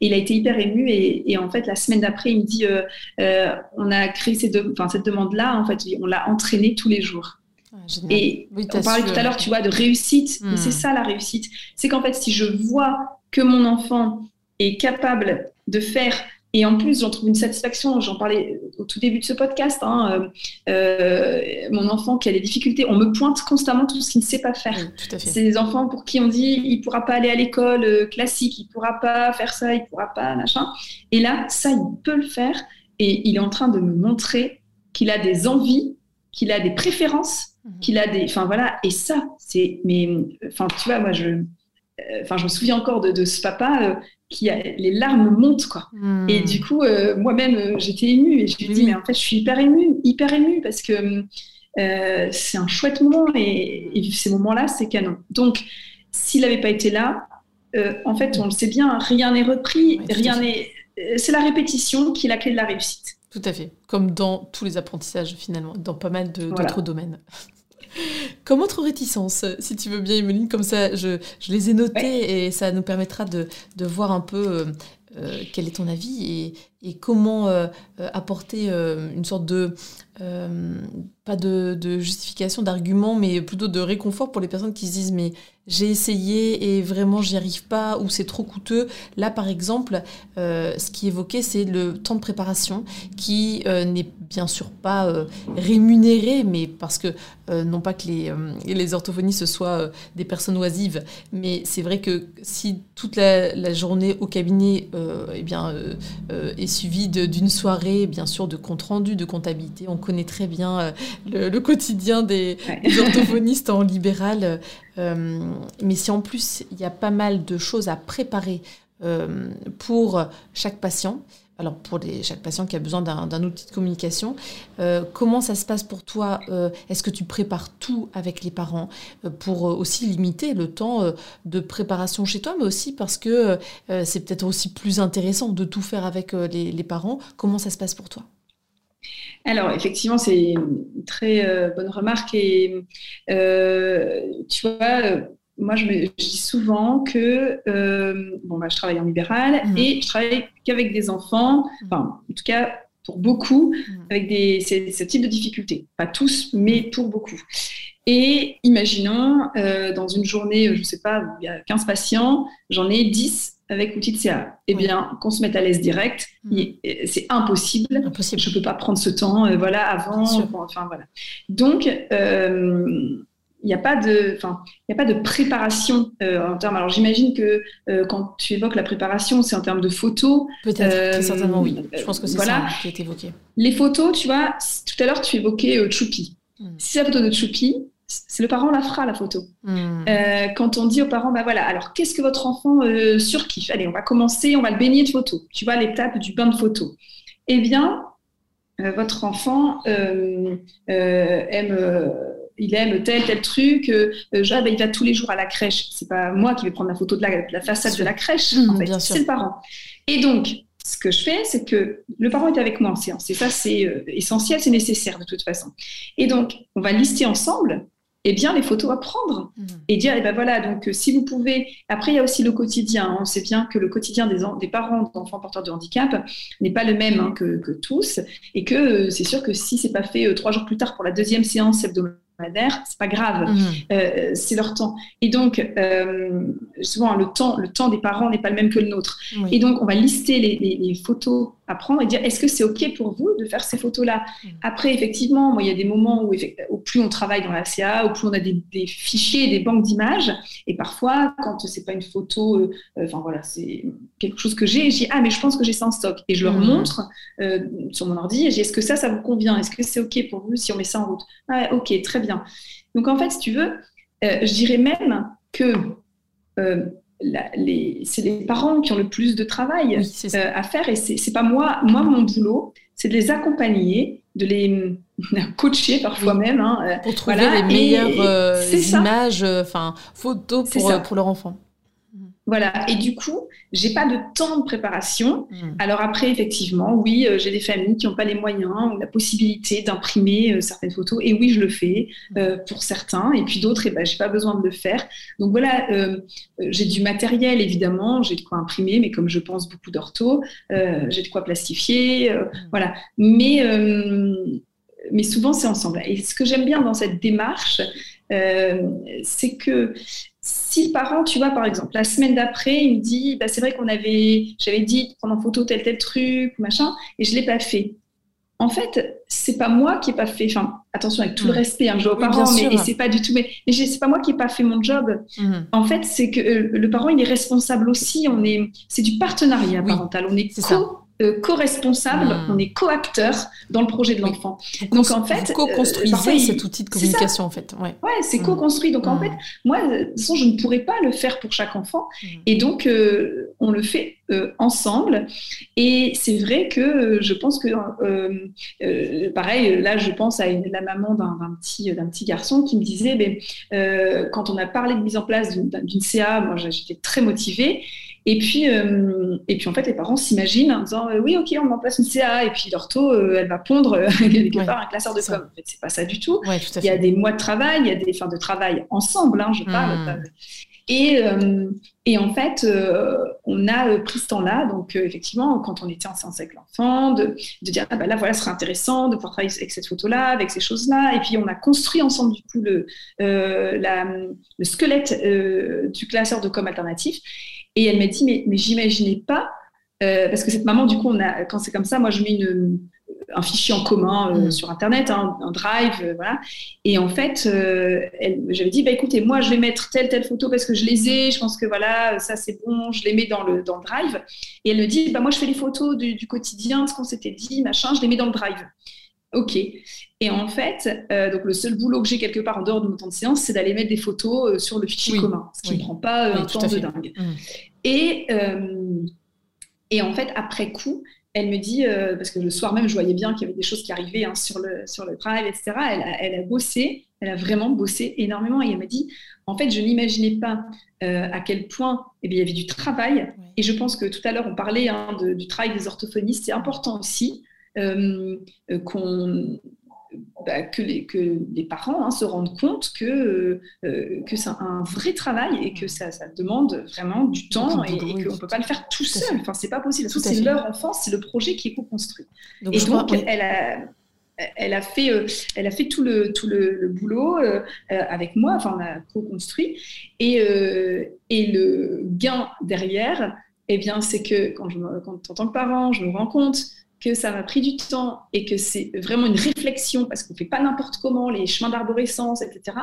Speaker 2: Et il a été hyper ému et, en fait la semaine d'après il me dit euh, euh, on a créé cette demande là en fait on l'a entraîné tous les jours. Ah, et on parlait tout à l'heure tu vois de réussite. Et c'est hmm. ça la réussite. C'est qu'en fait si je vois que mon enfant est capable de faire et en plus, j'en trouve une satisfaction. J'en parlais au tout début de ce podcast. Hein, euh, euh, mon enfant qui a des difficultés, on me pointe constamment tout ce qu'il ne sait pas faire. C'est des enfants pour qui on dit il ne pourra pas aller à l'école euh, classique, il ne pourra pas faire ça, il ne pourra pas machin. Et là, ça, il peut le faire. Et il est en train de me montrer qu'il a des envies, qu'il a des préférences, mhm. qu'il a des. Enfin voilà. Et ça, c'est. Mais enfin, tu vois, moi, je. Enfin, je me souviens encore de, de ce papa qui les larmes montent quoi. Hmm. Et du coup, euh, moi-même, euh, j'étais émue et je lui dit mais en fait, je suis hyper émue, hyper émue parce que euh, c'est un chouette moment et, ces moments-là, c'est canon. Donc, s'il n'avait pas été là, en fait, on le sait bien, rien n'est repris, rien n'est. C'est la répétition qui est la clé de la réussite.
Speaker 1: Tout à fait, comme dans tous les apprentissages finalement, dans pas mal d'autres domaines. Comme autre réticence, si tu veux bien, Emeline, comme ça, je, les ai notées et ça nous permettra de, voir un peu euh, euh, quel est ton avis et, comment euh, apporter une sorte de pas de, justification, d'argument, mais plutôt de réconfort pour les personnes qui se disent mais j'ai essayé et vraiment j'y arrive pas ou c'est trop coûteux. Là par exemple, euh, ce qui est évoqué c'est le temps de préparation qui euh, n'est bien sûr pas euh, rémunéré, mais parce que non pas que les, les orthophonistes soient des personnes oisives, mais c'est vrai que si toute la, journée au cabinet eh bien, est suivie d'une soirée, bien sûr, de compte rendu, de comptabilité, connaît très bien le, quotidien des, orthophonistes en libéral. Euh, mais si en plus il y a pas mal de choses à préparer euh, pour chaque patient, alors pour les, chaque patient qui a besoin d'un outil de communication, euh, comment ça se passe pour toi Est-ce que tu prépares tout avec les parents pour aussi limiter le temps de préparation chez toi, mais aussi parce que c'est peut-être aussi plus intéressant de tout faire avec les parents Comment ça se passe pour toi?
Speaker 2: Alors, effectivement, c'est une très euh, bonne remarque. Et euh, tu vois, euh, moi, je, me, dis souvent que bon, bah, je travaille en libéral mmh. et je travaille qu'avec des enfants, mmh. enfin, en tout cas, pour beaucoup, mmh. avec des, ce type de difficultés. Pas tous, mais pour beaucoup. Et imaginons, dans une journée, je ne sais pas, il y a 15 patients, j'en ai 10 avec l'outil de CA Eh bien, qu'on se mette à l'aise direct, hmm. c'est impossible. impossible. Je ne peux pas prendre ce temps, euh, voilà, avant. Enfin, voilà. Donc, euh, il n'y a pas de, enfin, il a pas de préparation euh, en termes. Alors, j'imagine que quand tu évoques la préparation, c'est en termes de photos.
Speaker 1: Peut-être, certainement oui. Je pense que c'est ça qui est évoqué.
Speaker 2: Les photos, tu vois, tout à l'heure, tu évoquais Choupi. Hmm. Si c'est la photo de Choupi, c'est le parent la fera la photo. Hmm. Euh, quand on dit aux parents, bah voilà, alors qu'est-ce que votre enfant euh, surkiffe? Allez, on va commencer, on va le baigner de photos. Tu vois l'étape du bain de photos. Eh bien, euh, votre enfant aime, il aime tel tel truc. Genre, bah, il va tous les jours à la crèche. C'est pas moi qui vais prendre la photo de la, façade de la crèche. en hmm, fait, c'est le parent. Et donc, ce que je fais, c'est que le parent est avec moi en séance. Et ça, c'est essentiel, c'est nécessaire de toute façon. Et donc, on va lister ensemble eh bien, les photos à prendre mmh. et dire, eh ben voilà, donc euh, si vous pouvez. Après, il y a aussi le quotidien. Hein. On sait bien que le quotidien des, des parents d'enfants porteurs de handicap n'est pas le même hein, que, que, tous, et que euh, c'est sûr que si c'est pas fait euh, trois jours plus tard pour la deuxième séance hebdomadaire, c'est pas grave, mmh. euh, c'est leur temps. Et donc, euh, souvent, le temps, le temps des parents n'est pas le même que le nôtre. Et donc, on va lister les, photos à prendre et dire est-ce que c'est OK pour vous de faire ces photos-là? Mmh. Après, effectivement, moi, il y a des moments où, où, plus on travaille dans la CA, au plus on a des, fichiers, des banques d'images. Et parfois, quand c'est pas une photo, euh, enfin voilà, c'est quelque chose que j'ai, j'ai ah, mais je pense que j'ai ça en stock. Et je leur mmh. montre sur mon ordi et j'ai est-ce que ça, ça vous convient? Est-ce que c'est OK pour vous si on met ça en route? Ah, OK, très bien. Donc en fait, si tu veux, euh, je dirais même que euh, c'est les parents qui ont le plus de travail à faire et c'est pas moi, moi mon boulot, c'est de les accompagner, de les coacher parfois même. Hein,
Speaker 1: pour trouver les meilleures images, enfin photos pour, pour leur enfant.
Speaker 2: Voilà. Et du coup, j'ai pas de temps de préparation. Hmm. Alors après, effectivement, oui, euh, j'ai des familles qui n'ont pas les moyens ou la possibilité d'imprimer euh, certaines photos. Et oui, je le fais hmm. euh, pour certains. Et puis d'autres, eh ben, j'ai pas besoin de le faire. Donc voilà, j'ai du matériel évidemment, j'ai de quoi imprimer, mais comme je pense beaucoup d'ortho, j'ai de quoi plastifier, hmm. voilà. Mais mais souvent c'est ensemble. Et ce que j'aime bien dans cette démarche, c'est que si le parent, tu vois, par exemple, la semaine d'après, il me dit, bah, c'est vrai qu'on avait, j'avais dit de prendre en photo tel tel truc, machin, et je l'ai pas fait. En fait, c'est pas moi qui ai pas fait. Enfin, attention avec tout le respect, hein, je aux parents, mais c'est pas du tout. Mais, mais c'est pas moi qui ai pas fait mon job. Mhm. En fait, c'est que euh, le parent, il est responsable aussi. On est, c'est du partenariat parental. On est, co euh, co-responsable, hmm. on est co-acteur dans le projet de l'enfant.
Speaker 1: Donc en fait, co-construisez cet outil de communication en fait.
Speaker 2: Ouais, ouais c'est hmm. co-construit. Donc en hmm. fait, moi, de toute façon, je ne pourrais pas le faire pour chaque enfant, et donc euh, on le fait euh, ensemble. Et c'est vrai que je pense que, pareil, là, je pense à la maman d'un petit, d'un petit garçon qui me disait, ben, quand on a parlé de mise en place d'une CA, moi j'étais très motivée. Et puis, euh, et puis en fait, les parents s'imaginent en disant euh, oui, ok, on en place une CA, et puis l'ortho, euh, elle va pondre quelque part un classeur de com. En fait, c'est pas ça du tout. il y a des mois de travail, il y a des fins de travail ensemble, hein, je parle. Hmm. Et, et, en fait, on a pris ce temps-là, donc effectivement, quand on était en séance avec l'enfant, de, de, dire ah ben là, voilà, ce serait intéressant de pouvoir travailler avec cette photo-là, avec ces choses-là. Et puis, on a construit ensemble, du coup, le, la, le squelette du classeur de com alternatif. Et elle m'a dit, mais, mais j'imaginais pas, euh, parce que cette maman, du coup, on a, quand c'est comme ça, moi, je mets une, un fichier en commun euh, mm. sur Internet, hein, un drive, euh, voilà. Et en fait, j'avais dit, bah, écoutez, moi, je vais mettre telle, telle photo parce que je les ai, je pense que voilà, ça c'est bon, je les mets dans le, dans le drive. Et elle me dit, bah, moi, je fais les photos du, du quotidien, ce qu'on s'était dit, machin, je les mets dans le drive. Ok. Et en fait, euh, donc le seul boulot que j'ai quelque part en dehors de mon temps de séance, c'est d'aller mettre des photos euh, sur le fichier commun, ce qui ne prend pas euh, un temps de dingue. Mmh. Et, et en fait, après coup, elle me dit, parce que le soir même, je voyais bien qu'il y avait des choses qui arrivaient hein, sur, le, sur le drive, etc. Elle a, elle a, bossé, elle a vraiment bossé énormément. Et elle m'a dit, en fait, je n'imaginais pas à quel point eh bien, il y avait du travail. Et je pense que tout à l'heure, on parlait hein, du travail des orthophonistes. C'est important aussi qu'on bah, que, les, que les parents hein, se rendent compte que, euh, que c'est un vrai travail et que ça, ça demande vraiment du temps et, qu'on ne peut pas le faire tout seul. Enfin, c'est pas possible. C'est leur enfance, c'est le projet qui est co-construit. et donc, elle a elle a fait, elle a fait tout le, tout le, boulot avec moi, enfin on a co-construit, et, et le gain derrière, eh bien c'est que quand, je, quand en tant que parent, je me rends compte que ça m'a pris du temps et que c'est vraiment une réflexion parce qu'on ne fait pas n'importe comment les chemins d'arborescence, etc.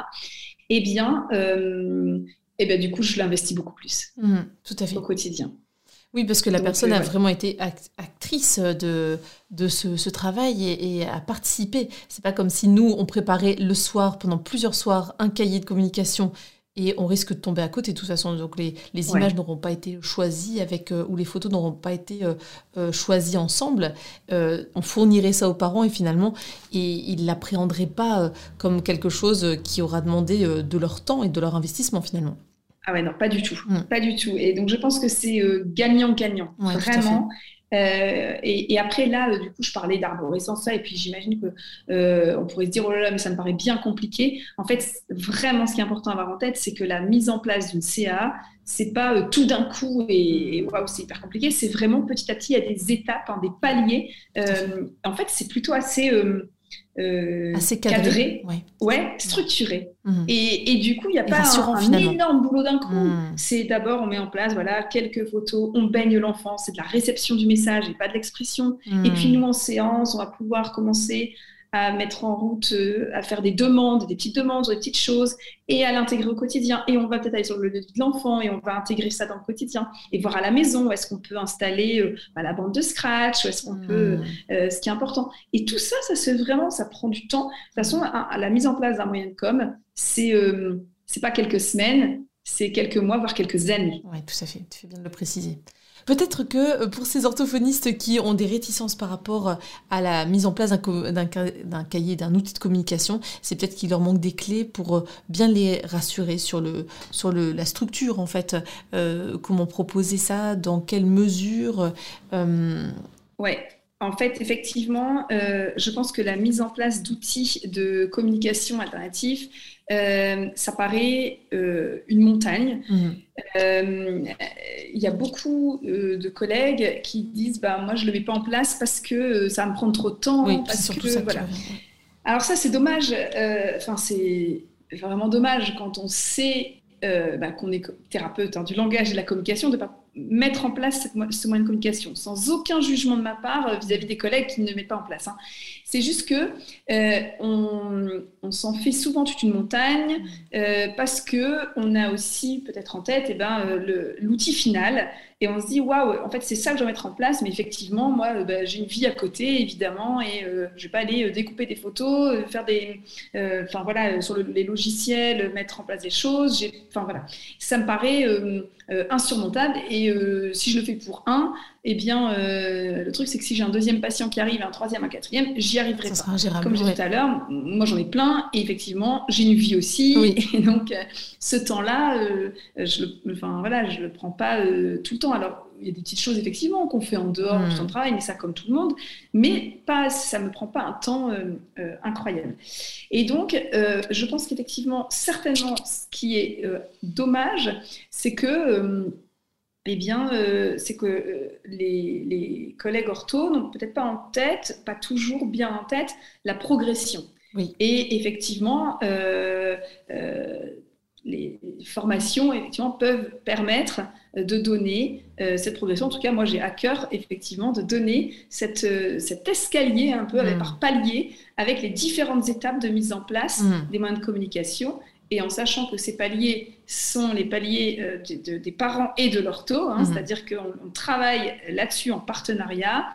Speaker 2: Eh bien, euh, eh bien, du coup, je l'investis beaucoup plus
Speaker 1: mmh, tout à fait.
Speaker 2: au quotidien.
Speaker 1: Oui, parce que la personne euh, a vraiment été actrice de, de ce, travail et, et, a participé. C'est pas comme si nous, on préparait le soir, pendant plusieurs soirs, un cahier de communication et on risque de tomber à côté de toute façon. Donc les, les images n'auront pas été choisies avec, euh, ou les photos n'auront pas été euh, euh, choisies ensemble. on fournirait ça aux parents et finalement, et, ils ne l'appréhenderaient pas comme quelque chose qui aura demandé de leur temps et de leur investissement finalement.
Speaker 2: Ah ouais, non, pas du tout. Mm. Pas du tout. Et donc je pense que c'est gagnant-gagnant. vraiment. Euh, et, après, là, euh, du coup, je parlais d'arborescence, ça, et puis j'imagine que euh, on pourrait se dire, oh là là, mais ça me paraît bien compliqué. En fait, vraiment, ce qui est important à avoir en tête, c'est que la mise en place d'une CA, c'est pas tout d'un coup et, waouh, c'est hyper compliqué. C'est vraiment petit à petit, il y a des étapes, hein, des paliers. en fait, c'est plutôt assez
Speaker 1: euh, assez cadré,
Speaker 2: ouais. structuré. Mhm. Et, et, du coup, il n'y a pas un, énorme boulot d'un coup. Mhm. C'est d'abord, on met en place voilà, quelques photos, on baigne l'enfant, c'est de la réception du message et pas de l'expression. Mhm. Et puis nous, en séance, on va pouvoir commencer à mettre en route, euh, à faire des demandes, des petites demandes des petites choses, et à l'intégrer au quotidien. Et on va peut-être aller sur le devis de l'enfant et on va intégrer ça dans le quotidien. Et voir à la maison, où est-ce qu'on peut installer euh, bah, la bande de scratch, où est-ce qu'on peut, mmh. euh, ce qui est important. Et tout ça, ça se vraiment, ça prend du temps. De toute façon, à, la mise en place d'un moyen de com, c'est c'est pas quelques semaines, c'est quelques mois, voire quelques années.
Speaker 1: Oui, tout à fait, tu fais bien de le préciser. Peut-être que euh, pour ces orthophonistes qui ont des réticences par rapport à la mise en place d'un cahier, d'un outil de communication, c'est peut-être qu'il leur manque des clés pour euh, bien les rassurer sur, le, sur le, la structure, en fait. Euh, comment proposer ça? Dans quelle mesure?
Speaker 2: Euh... Ouais. En fait, effectivement, je pense que la mise en place d'outils de communication alternatifs, euh, ça paraît euh, une montagne. Euh, il y a beaucoup de collègues qui disent bah, Moi, je ne le mets pas en place parce que ça va me prendre trop de temps. parce que, voilà. Alors, ça, c'est dommage. Enfin, c'est vraiment dommage quand on sait bah, qu'on est thérapeute hein, du langage et de la communication, de ne pas mettre en place ce moyen de communication, sans aucun jugement de ma part vis-à-vis des collègues qui ne le mettent pas en place. Hein. C'est juste que euh, on, s'en fait souvent toute une montagne euh, parce que on a aussi peut-être en tête eh ben, euh, l'outil final. Et on se dit waouh en fait c'est ça que je dois mettre en place. Mais effectivement moi bah, j'ai une vie à côté évidemment et je vais pas aller découper des photos faire des enfin voilà sur les logiciels mettre en place des choses. Enfin voilà. Ça me paraît insurmontable. Et si je le fais pour un eh bien, euh, le truc, c'est que si j'ai un deuxième patient qui arrive, un troisième, un quatrième, j'y arriverai pas. Comme je disais tout à l'heure, moi j'en ai plein, et effectivement, j'ai une vie aussi, et donc euh, ce temps-là, euh, je le, enfin voilà, je le prends pas tout le temps. Alors, il y a des petites choses effectivement qu'on fait en dehors du temps de hmm. travail, mais ça comme tout le monde, mais pas, ça me prend pas un temps incroyable. Et donc, je pense qu'effectivement, certainement, ce qui est dommage, c'est que eh bien, euh, c'est que euh, les, collègues ortho n'ont peut-être pas en tête, pas toujours bien en tête, la progression. Et effectivement, euh, les formations effectivement, peuvent permettre de donner cette progression. En tout cas, moi, j'ai à cœur, effectivement, de donner cette, cet escalier un peu avec, mmh. par palier avec les différentes étapes de mise en place mmh. des moyens de communication et en sachant que ces paliers sont les paliers euh, des parents et de l'ortho, hein, mhm. c'est-à-dire qu'on travaille là-dessus en partenariat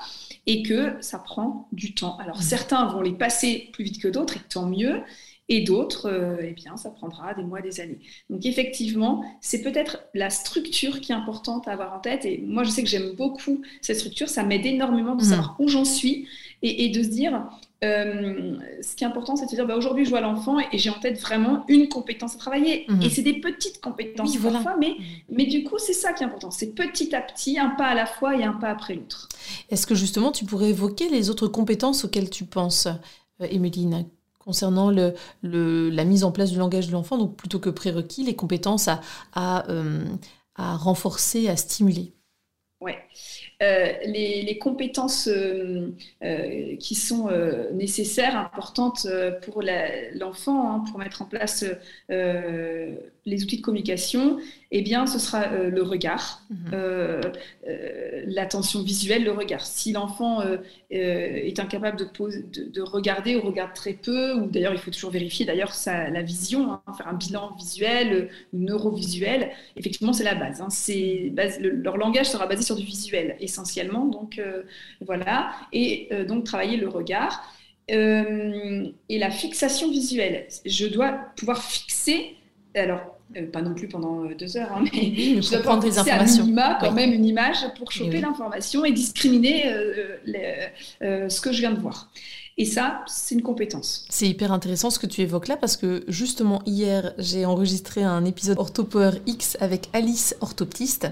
Speaker 2: et que ça prend du temps. Alors mhm. certains vont les passer plus vite que d'autres, et tant mieux, et d'autres, euh, eh bien, ça prendra des mois, des années. Donc effectivement, c'est peut-être la structure qui est importante à avoir en tête, et moi je sais que j'aime beaucoup cette structure, ça m'aide énormément de mhm. savoir où j'en suis, et, et de se dire, euh, ce qui est important, c'est de se dire bah, aujourd'hui, je vois l'enfant et, j'ai en tête vraiment une compétence à travailler. Mhm. Et c'est des petites compétences parfois, mais, mais du coup, c'est ça qui est important. C'est petit à petit, un pas à la fois et un pas après l'autre.
Speaker 1: Est-ce que justement, tu pourrais évoquer les autres compétences auxquelles tu penses, euh, concernant le, le, la mise en place du langage de l'enfant, donc plutôt que prérequis, les compétences à, à, euh, à renforcer, à stimuler?
Speaker 2: Ouais. Euh, les, compétences euh, euh, qui sont nécessaires, importantes pour l'enfant, hein, pour mettre en place les outils de communication, eh bien, ce sera le regard, mhm. l'attention visuelle, le regard. Si l'enfant est incapable de, de, regarder ou regarde très peu, ou d'ailleurs, il faut toujours vérifier d'ailleurs la vision, hein, faire un bilan visuel, neurovisuel, effectivement, c'est la base. Hein. leur langage sera basé sur du visuel essentiellement. Donc euh, voilà, et euh, donc travailler le regard. Euh, et la fixation visuelle. Je dois pouvoir fixer, alors pas non plus pendant deux heures, hein, mais je dois prendre des informations. À minima, quand même une image pour choper l'information et discriminer ce que je viens de voir. Et ça, c'est une compétence.
Speaker 1: C'est hyper intéressant ce que tu évoques là parce que justement hier, j'ai enregistré un épisode Orthopower X avec Alice, orthoptiste,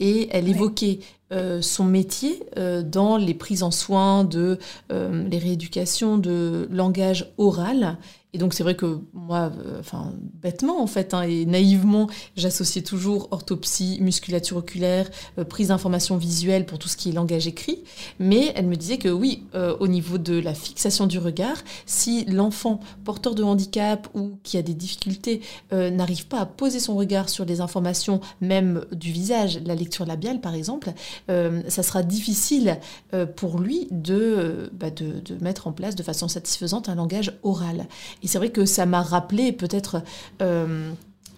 Speaker 1: et elle évoquait euh, son métier euh, dans les prises en soin de euh, les rééducations de langage oral et donc c'est vrai que moi, euh, enfin bêtement en fait, hein, et naïvement, j'associais toujours orthopsie, musculature oculaire, euh, prise d'information visuelle pour tout ce qui est langage écrit. Mais elle me disait que oui, euh, au niveau de la fixation du regard, si l'enfant porteur de handicap ou qui a des difficultés n'arrive pas à poser son regard sur les informations même du visage, la lecture labiale par exemple, ça sera difficile pour lui bah, de mettre en place de façon satisfaisante un langage oral. Et c'est vrai que ça m'a rappelé peut-être... Euh,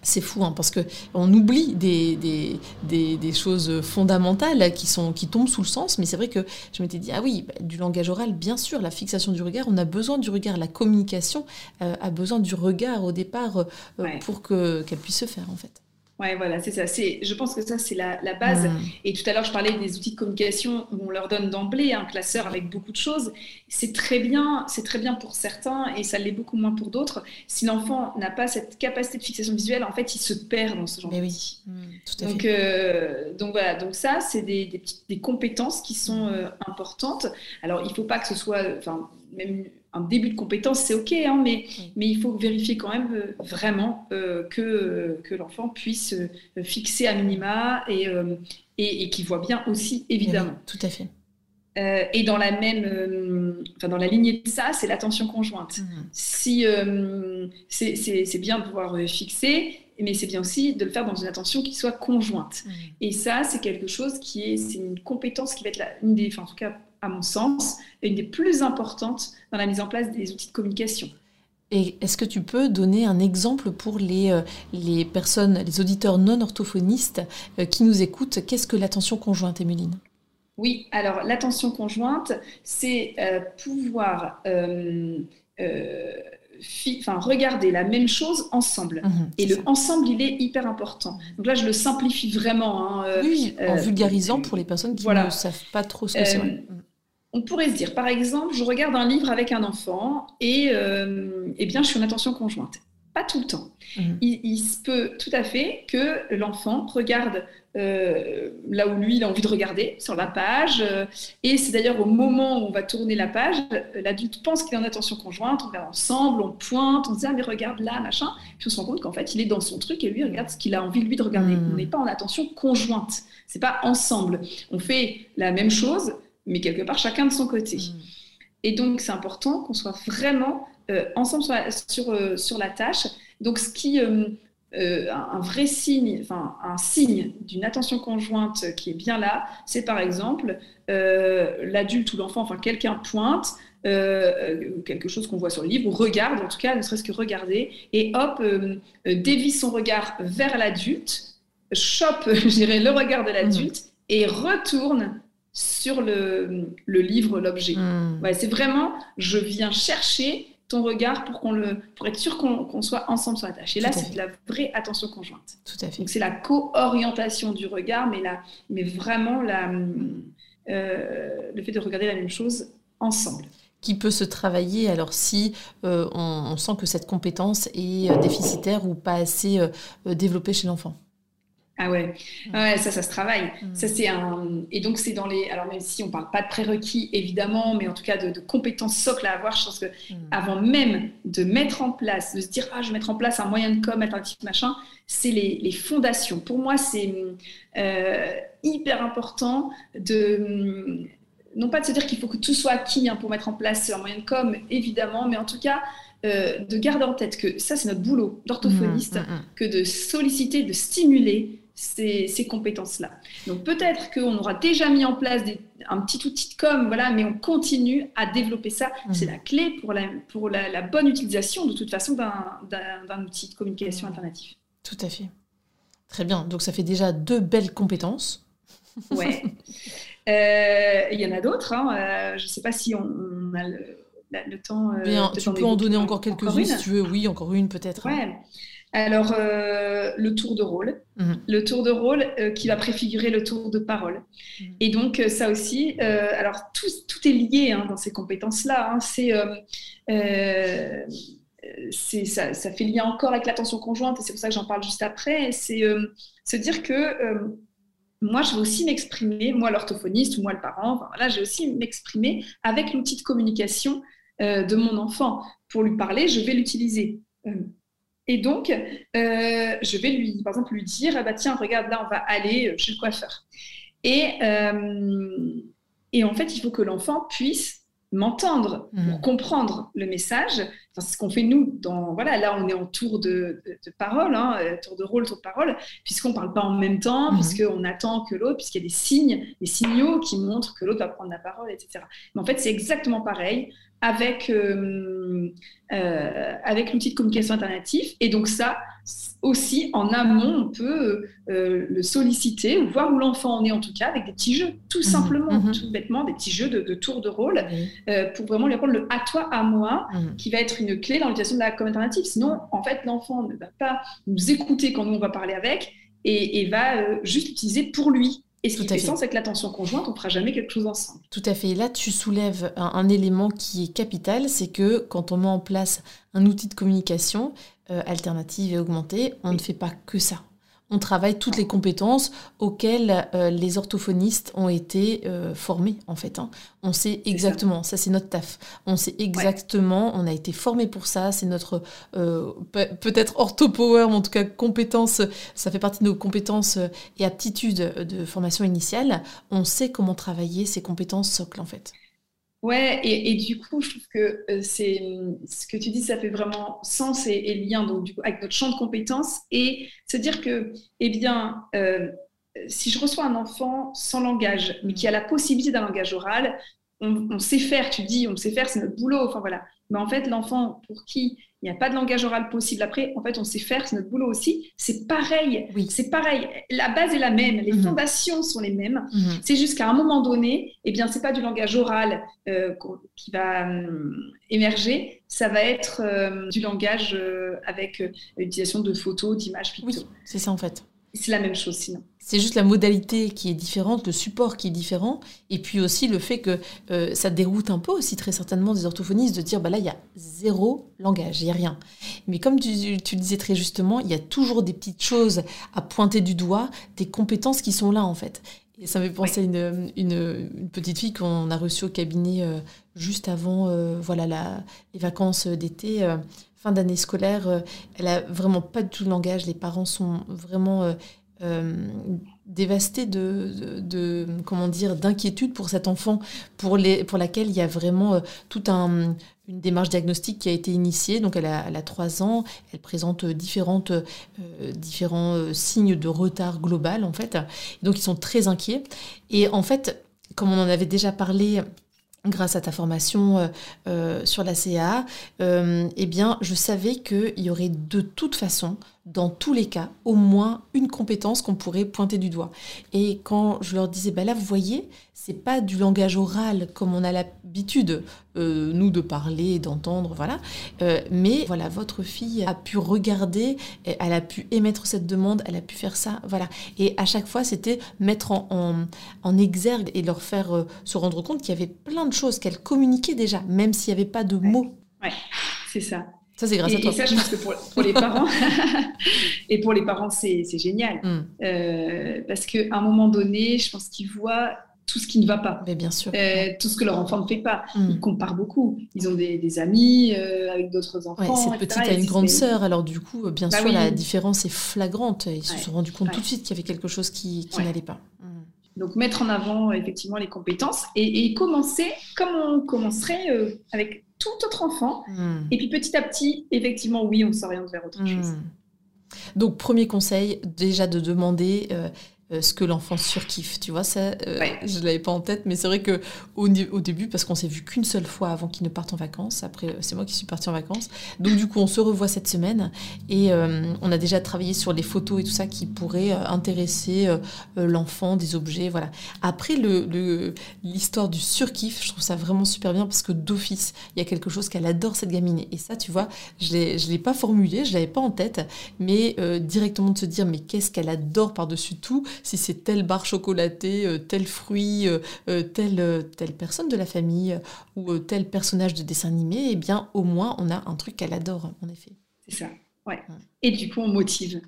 Speaker 1: c'est fou, hein, parce qu'on oublie des, des, des, choses fondamentales qui, sont, qui tombent sous le sens, mais c'est vrai que je m'étais dit, ah oui, bah, du langage oral, bien sûr, la fixation du regard, on a besoin du regard, la communication euh, a besoin du regard au départ euh, pour qu'elle puisse se faire, en fait.
Speaker 2: Ouais, voilà, c'est ça. C'est, je pense que ça, c'est la, base. Mm. Et tout à l'heure, je parlais des outils de communication où on leur donne d'emblée un classeur avec beaucoup de choses. C'est très bien, c'est très bien pour certains et ça l'est beaucoup moins pour d'autres. Si l'enfant n'a pas cette capacité de fixation visuelle, en fait, il se perd dans ce genre d'outils. Oui. Mm, donc, euh, donc voilà, donc ça, c'est des, des, des compétences qui sont euh, importantes. Alors, il ne faut pas que ce soit, enfin, même un début de compétence, c'est OK, hein, mais, mais il faut vérifier quand même euh, vraiment euh, que, que l'enfant puisse euh, fixer à minima et, et, qu'il voit bien aussi, évidemment.
Speaker 1: tout à fait.
Speaker 2: et dans la même, enfin dans la lignée de ça, c'est l'attention conjointe. Mmh. Si c'est bien de pouvoir fixer, mais c'est bien aussi de le faire dans une attention qui soit conjointe. Mmh. Et ça, c'est quelque chose qui est, c'est une compétence qui va être la, une des, enfin, en tout cas à mon sens, une des plus importantes dans la mise en place des outils de communication.
Speaker 1: Et est-ce que tu peux donner un exemple pour les, euh, les personnes, les auditeurs non orthophonistes euh, qui nous écoutent? Qu'est-ce que l'attention conjointe, Emeline?
Speaker 2: Oui, alors l'attention conjointe, c'est euh, pouvoir enfin, regarder la même chose ensemble. Mhm, et le ensemble, il est hyper important. Donc là, je le simplifie vraiment.
Speaker 1: Hein, oui, en vulgarisant pour les personnes qui ne savent pas trop ce que c'est.
Speaker 2: On pourrait se dire, par exemple, je regarde un livre avec un enfant et euh, eh bien, je suis en attention conjointe. Pas tout le temps. Mhm. Il, se peut tout à fait que l'enfant regarde euh, là où lui, il a envie de regarder, sur la page. Euh, et c'est d'ailleurs au moment où on va tourner la page, l'adulte pense qu'il est en attention conjointe, on regarde ensemble, on pointe, on se dit, ah mais regarde là, machin. Puis on se rend compte qu'en fait, il est dans son truc et lui regarde ce qu'il a envie, lui, de regarder. Mhm. On n'est pas en attention conjointe. C'est pas ensemble. On fait la même chose, mais quelque part chacun de son côté. Mm. Et donc, c'est important qu'on soit vraiment euh, ensemble sur la, sur, euh, sur la, tâche. Donc, ce qui, euh, un vrai signe, enfin, un signe d'une attention conjointe qui est bien là, c'est par exemple l'adulte ou l'enfant, enfin, quelqu'un pointe, quelque chose qu'on voit sur le livre, ou regarde, en tout cas, ne serait-ce que regarder, et hop, dévie son regard vers l'adulte, chope, je dirais, le regard de l'adulte, mm. et retourne sur le, livre, l'objet. Hmm. c'est vraiment, je viens chercher ton regard pour, qu'on le, pour être sûr qu'on soit ensemble sur la tâche. Et là, c'est de la vraie attention conjointe.
Speaker 1: Tout à fait.
Speaker 2: Donc, c'est la co-orientation du regard, mais, la, mais vraiment la, euh, le fait de regarder la même chose ensemble
Speaker 1: qui peut se travailler alors si euh, on, sent que cette compétence est euh, déficitaire ou pas assez développée chez l'enfant
Speaker 2: ah ouais. ouais, ça, ça se travaille. Mm. Ça, c'est un... Et donc, c'est dans les. Alors, même si on ne parle pas de prérequis, évidemment, mais en tout cas de, compétences socles à avoir, je pense que mm. avant même de mettre en place, de se dire, ah, je vais mettre en place un moyen de com alternatif, machin, c'est les, les, fondations. Pour moi, c'est euh, hyper important de. Non pas de se dire qu'il faut que tout soit acquis hein, pour mettre en place un moyen de com, évidemment, mais en tout cas, euh, de garder en tête que ça, c'est notre boulot d'orthophoniste, mm, que de solliciter, de stimuler ces, compétences-là. Donc peut-être qu'on aura déjà mis en place un petit outil de com, voilà, mais on continue à développer ça. Mhm. C'est la clé pour, la, pour la, bonne utilisation de toute façon d'un outil de communication alternatif.
Speaker 1: Tout à fait. Très bien. Donc ça fait déjà deux belles compétences.
Speaker 2: Ouais. Euh, il y en a d'autres. Hein. Euh, je ne sais pas si on, a le, temps.
Speaker 1: Bien, tu peux en donner encore quelques-unes si tu veux. Oui, encore une peut-être.
Speaker 2: Ouais. Alors, euh, le tour de rôle. Mhm. Le tour de rôle euh, qui va préfigurer le tour de parole. Mhm. Et donc, euh, ça aussi, alors tout, tout, est lié hein, dans ces compétences-là. Hein. c'est, ça, ça, fait lien encore avec l'attention conjointe, et c'est pour ça que j'en parle juste après. C'est se dire que moi, je vais aussi m'exprimer, moi l'orthophoniste ou moi le parent, enfin, voilà, je vais aussi m'exprimer avec l'outil de communication de mon enfant. Pour lui parler, je vais l'utiliser. Et donc, euh, je vais lui, par exemple, lui dire, ah bah tiens, regarde, là, on va aller euh, chez le coiffeur. Et, euh, et en fait, il faut que l'enfant puisse m'entendre pour mmh. comprendre le message. c'est ce qu'on fait nous. Dans voilà, là, on est en tour de, de, parole, hein, tour de rôle, tour de parole, puisqu'on ne parle pas en même temps, mmh. puisqu'on attend que l'autre, puisqu'il y a des signes, des signaux qui montrent que l'autre va prendre la parole, etc. Mais en fait, c'est exactement pareil avec, euh, euh, avec l'outil de communication alternatif. Et donc ça, aussi, en amont, on peut euh, le solliciter ou voir où l'enfant en est en tout cas avec des petits jeux, tout mhm, simplement, mhm. tout bêtement, des petits jeux de, de tour de rôle pour vraiment lui apprendre le à toi, à moi, mhm. qui va être une clé dans l'utilisation de la com alternative. Sinon, en fait, l'enfant ne va pas nous écouter quand nous on va parler avec et, va juste l'utiliser pour lui. Et ce qui fait, sens, c'est que l'attention conjointe, on ne fera jamais quelque chose ensemble.
Speaker 1: Tout à fait. Et là, tu soulèves un, élément qui est capital, c'est que quand on met en place un outil de communication alternative et augmenté, on ne fait pas que ça on travaille toutes les compétences auxquelles euh, les orthophonistes ont été euh, formés en fait. Hein. On sait exactement, ça, c'est notre taf. On sait exactement, on a été formé pour ça, c'est notre euh, peut-être orthopower, mais en tout cas compétence, ça fait partie de nos compétences et aptitudes de formation initiale. On sait comment travailler ces compétences socles en fait.
Speaker 2: Ouais, et, du coup, je trouve que euh, c'est ce que tu dis, ça fait vraiment sens et, lien donc, du coup, avec notre champ de compétences et se dire que, eh bien, euh, si je reçois un enfant sans langage, mais qui a la possibilité d'un langage oral, on, on, sait faire, tu dis, on sait faire, c'est notre boulot, enfin voilà. Mais en fait, l'enfant pour qui il n'y a pas de langage oral possible après, en fait, on sait faire, c'est notre boulot aussi. C'est pareil, oui. c'est pareil. La base est la même, les mhm. fondations sont les mêmes. Mhm. C'est juste qu'à un moment donné, eh bien, c'est pas du langage oral euh, qui va euh, émerger, ça va être euh, du langage avec l'utilisation de photos, d'images, picto.
Speaker 1: Oui, c'est ça en fait.
Speaker 2: C'est la même chose sinon.
Speaker 1: C'est juste la modalité qui est différente, le support qui est différent, et puis aussi le fait que euh, ça déroute un peu aussi très certainement des orthophonistes de dire bah là il y a zéro langage, il n'y a rien. Mais comme tu, le disais très justement, il y a toujours des petites choses à pointer du doigt, des compétences qui sont là en fait. Et ça me fait penser à une, une, petite fille qu'on a reçue au cabinet euh, juste avant euh, voilà la, les vacances d'été fin d'année scolaire, euh, elle a vraiment pas du tout de langage. Les parents sont vraiment euh, euh, dévastés de, de, comment dire d'inquiétude pour cet enfant pour les pour laquelle il y a vraiment toute un une démarche diagnostique qui a été initiée. Donc elle a, elle a 3 ans, elle présente différentes, différents signes de retard global en fait. Donc ils sont très inquiets. Et en fait, comme on en avait déjà parlé grâce à ta formation euh, euh, sur la CA, euh, eh bien, je savais qu'il y aurait de toute façon dans tous les cas, au moins une compétence qu'on pourrait pointer du doigt. Et quand je leur disais, bah là, vous voyez, c'est pas du langage oral comme on a l'habitude, euh, nous, de parler, d'entendre, voilà. Euh, mais voilà, votre fille a pu regarder, elle a pu émettre cette demande, elle a pu faire ça, voilà. Et à chaque fois, c'était mettre en, en, exergue et leur faire euh, se rendre compte qu'il y avait plein de choses qu'elle communiquait déjà, même s'il n'y avait pas de mots.
Speaker 2: Ouais, c'est ça.
Speaker 1: Ça, c'est grâce
Speaker 2: à
Speaker 1: toi.
Speaker 2: Et ça, je pense que pour, les parents, et pour les parents, c'est génial. Mm. Euh, parce qu'à un moment donné, je pense qu'ils voient tout ce qui ne va pas.
Speaker 1: Mais bien sûr.
Speaker 2: Euh, tout ce que leur enfant ne fait pas. Mm. Ils comparent beaucoup. Ils ont des, amis euh, avec d'autres enfants.
Speaker 1: Ouais, cette petite a une grande sœur. Alors du coup, bien bah sûr, la différence est flagrante. Ils se sont rendus compte tout de suite qu'il y avait quelque chose qui, n'allait pas.
Speaker 2: Mm. Donc mettre en avant effectivement les compétences et, et commencer comme on commencerait avec tout autre enfant. Hmm. Et puis petit à petit, effectivement, oui, on s'oriente vers autre chose. Hmm.
Speaker 1: Donc, premier conseil, déjà de demander euh, euh, ce que l'enfant surkiffe. Tu vois, ça, euh, je ne l'avais pas en tête, mais c'est vrai que au, au, début, parce qu'on s'est vu qu'une seule fois avant qu'il ne parte en vacances, après, c'est moi qui suis partie en vacances. Donc, du coup, on se revoit cette semaine et euh, on a déjà travaillé sur les photos et tout ça qui pourraient intéresser l'enfant, des objets, voilà. Après, l'histoire le, du surkiff, je trouve ça vraiment super bien parce que d'office, il y a quelque chose qu'elle adore, cette gamine. Et ça, tu vois, je ne l'ai pas formulé, je ne l'avais pas en tête, mais directement de se dire, mais qu'est-ce qu'elle adore par-dessus tout si c'est telle barre chocolatée, euh, tel fruit, euh, euh, telle, telle personne de la famille ou tel personnage de dessin animé, eh bien au moins on a un truc qu'elle adore, en effet.
Speaker 2: C'est ça, ouais. Et du coup on motive.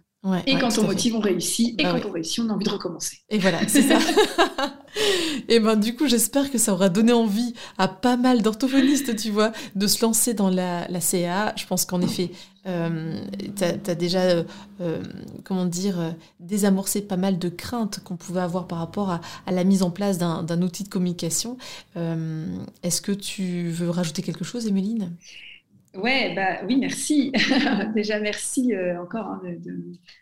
Speaker 2: Et quand on motive, on réussit. Et bah quand on réussit, on a envie de recommencer.
Speaker 1: Et voilà, c'est ça. et ben du coup, j'espère que ça aura donné envie à pas mal d'orthophonistes, tu vois, de se lancer dans la, la CA. Je pense qu'en effet, euh, tu as, déjà, euh, euh, comment dire, désamorcé pas mal de craintes qu'on pouvait avoir par rapport à, la mise en place d'un outil de communication. Est-ce que tu veux rajouter quelque chose, Emeline?
Speaker 2: Ouais, bah oui, merci. déjà, merci encore hein, de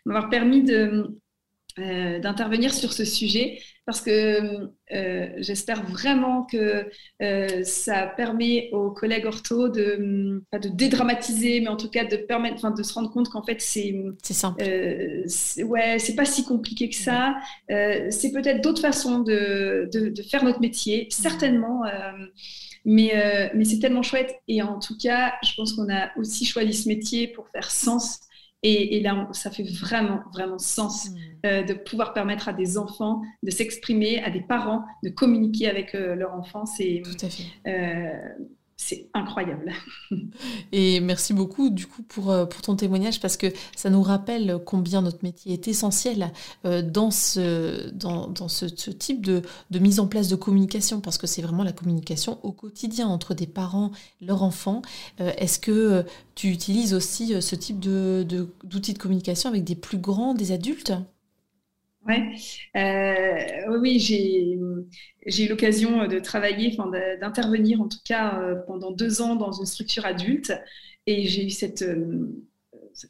Speaker 2: m'avoir permis de, euh, d'intervenir sur ce sujet parce que euh, j'espère vraiment que euh, ça permet aux collègues ortho de pas de dédramatiser mais en tout cas de permettre enfin de se rendre compte qu'en fait c'est
Speaker 1: c'est simple.
Speaker 2: ouais c'est pas si compliqué que ça. C'est peut-être d'autres façons de, de, de, faire notre métier certainement mais mais c'est tellement chouette et en tout cas je pense qu'on a aussi choisi ce métier pour faire sens Et, là, ça fait vraiment, vraiment sens mmh. de pouvoir permettre à des enfants de s'exprimer, à des parents de communiquer avec leur enfant. C'est
Speaker 1: tout à fait
Speaker 2: c'est incroyable.
Speaker 1: Et merci beaucoup du coup pour, euh, pour ton témoignage parce que ça nous rappelle combien notre métier est essentiel euh, dans ce, type de, mise en place de communication parce que c'est vraiment la communication au quotidien entre des parents, leurs enfants. Euh, est-ce que tu utilises aussi ce type d'outils de, de communication avec des plus grands, des adultes?
Speaker 2: Ouais. Euh, oui, j'ai eu l'occasion de travailler, d'intervenir en tout cas euh, pendant deux ans dans une structure adulte, et j'ai eu cette, euh,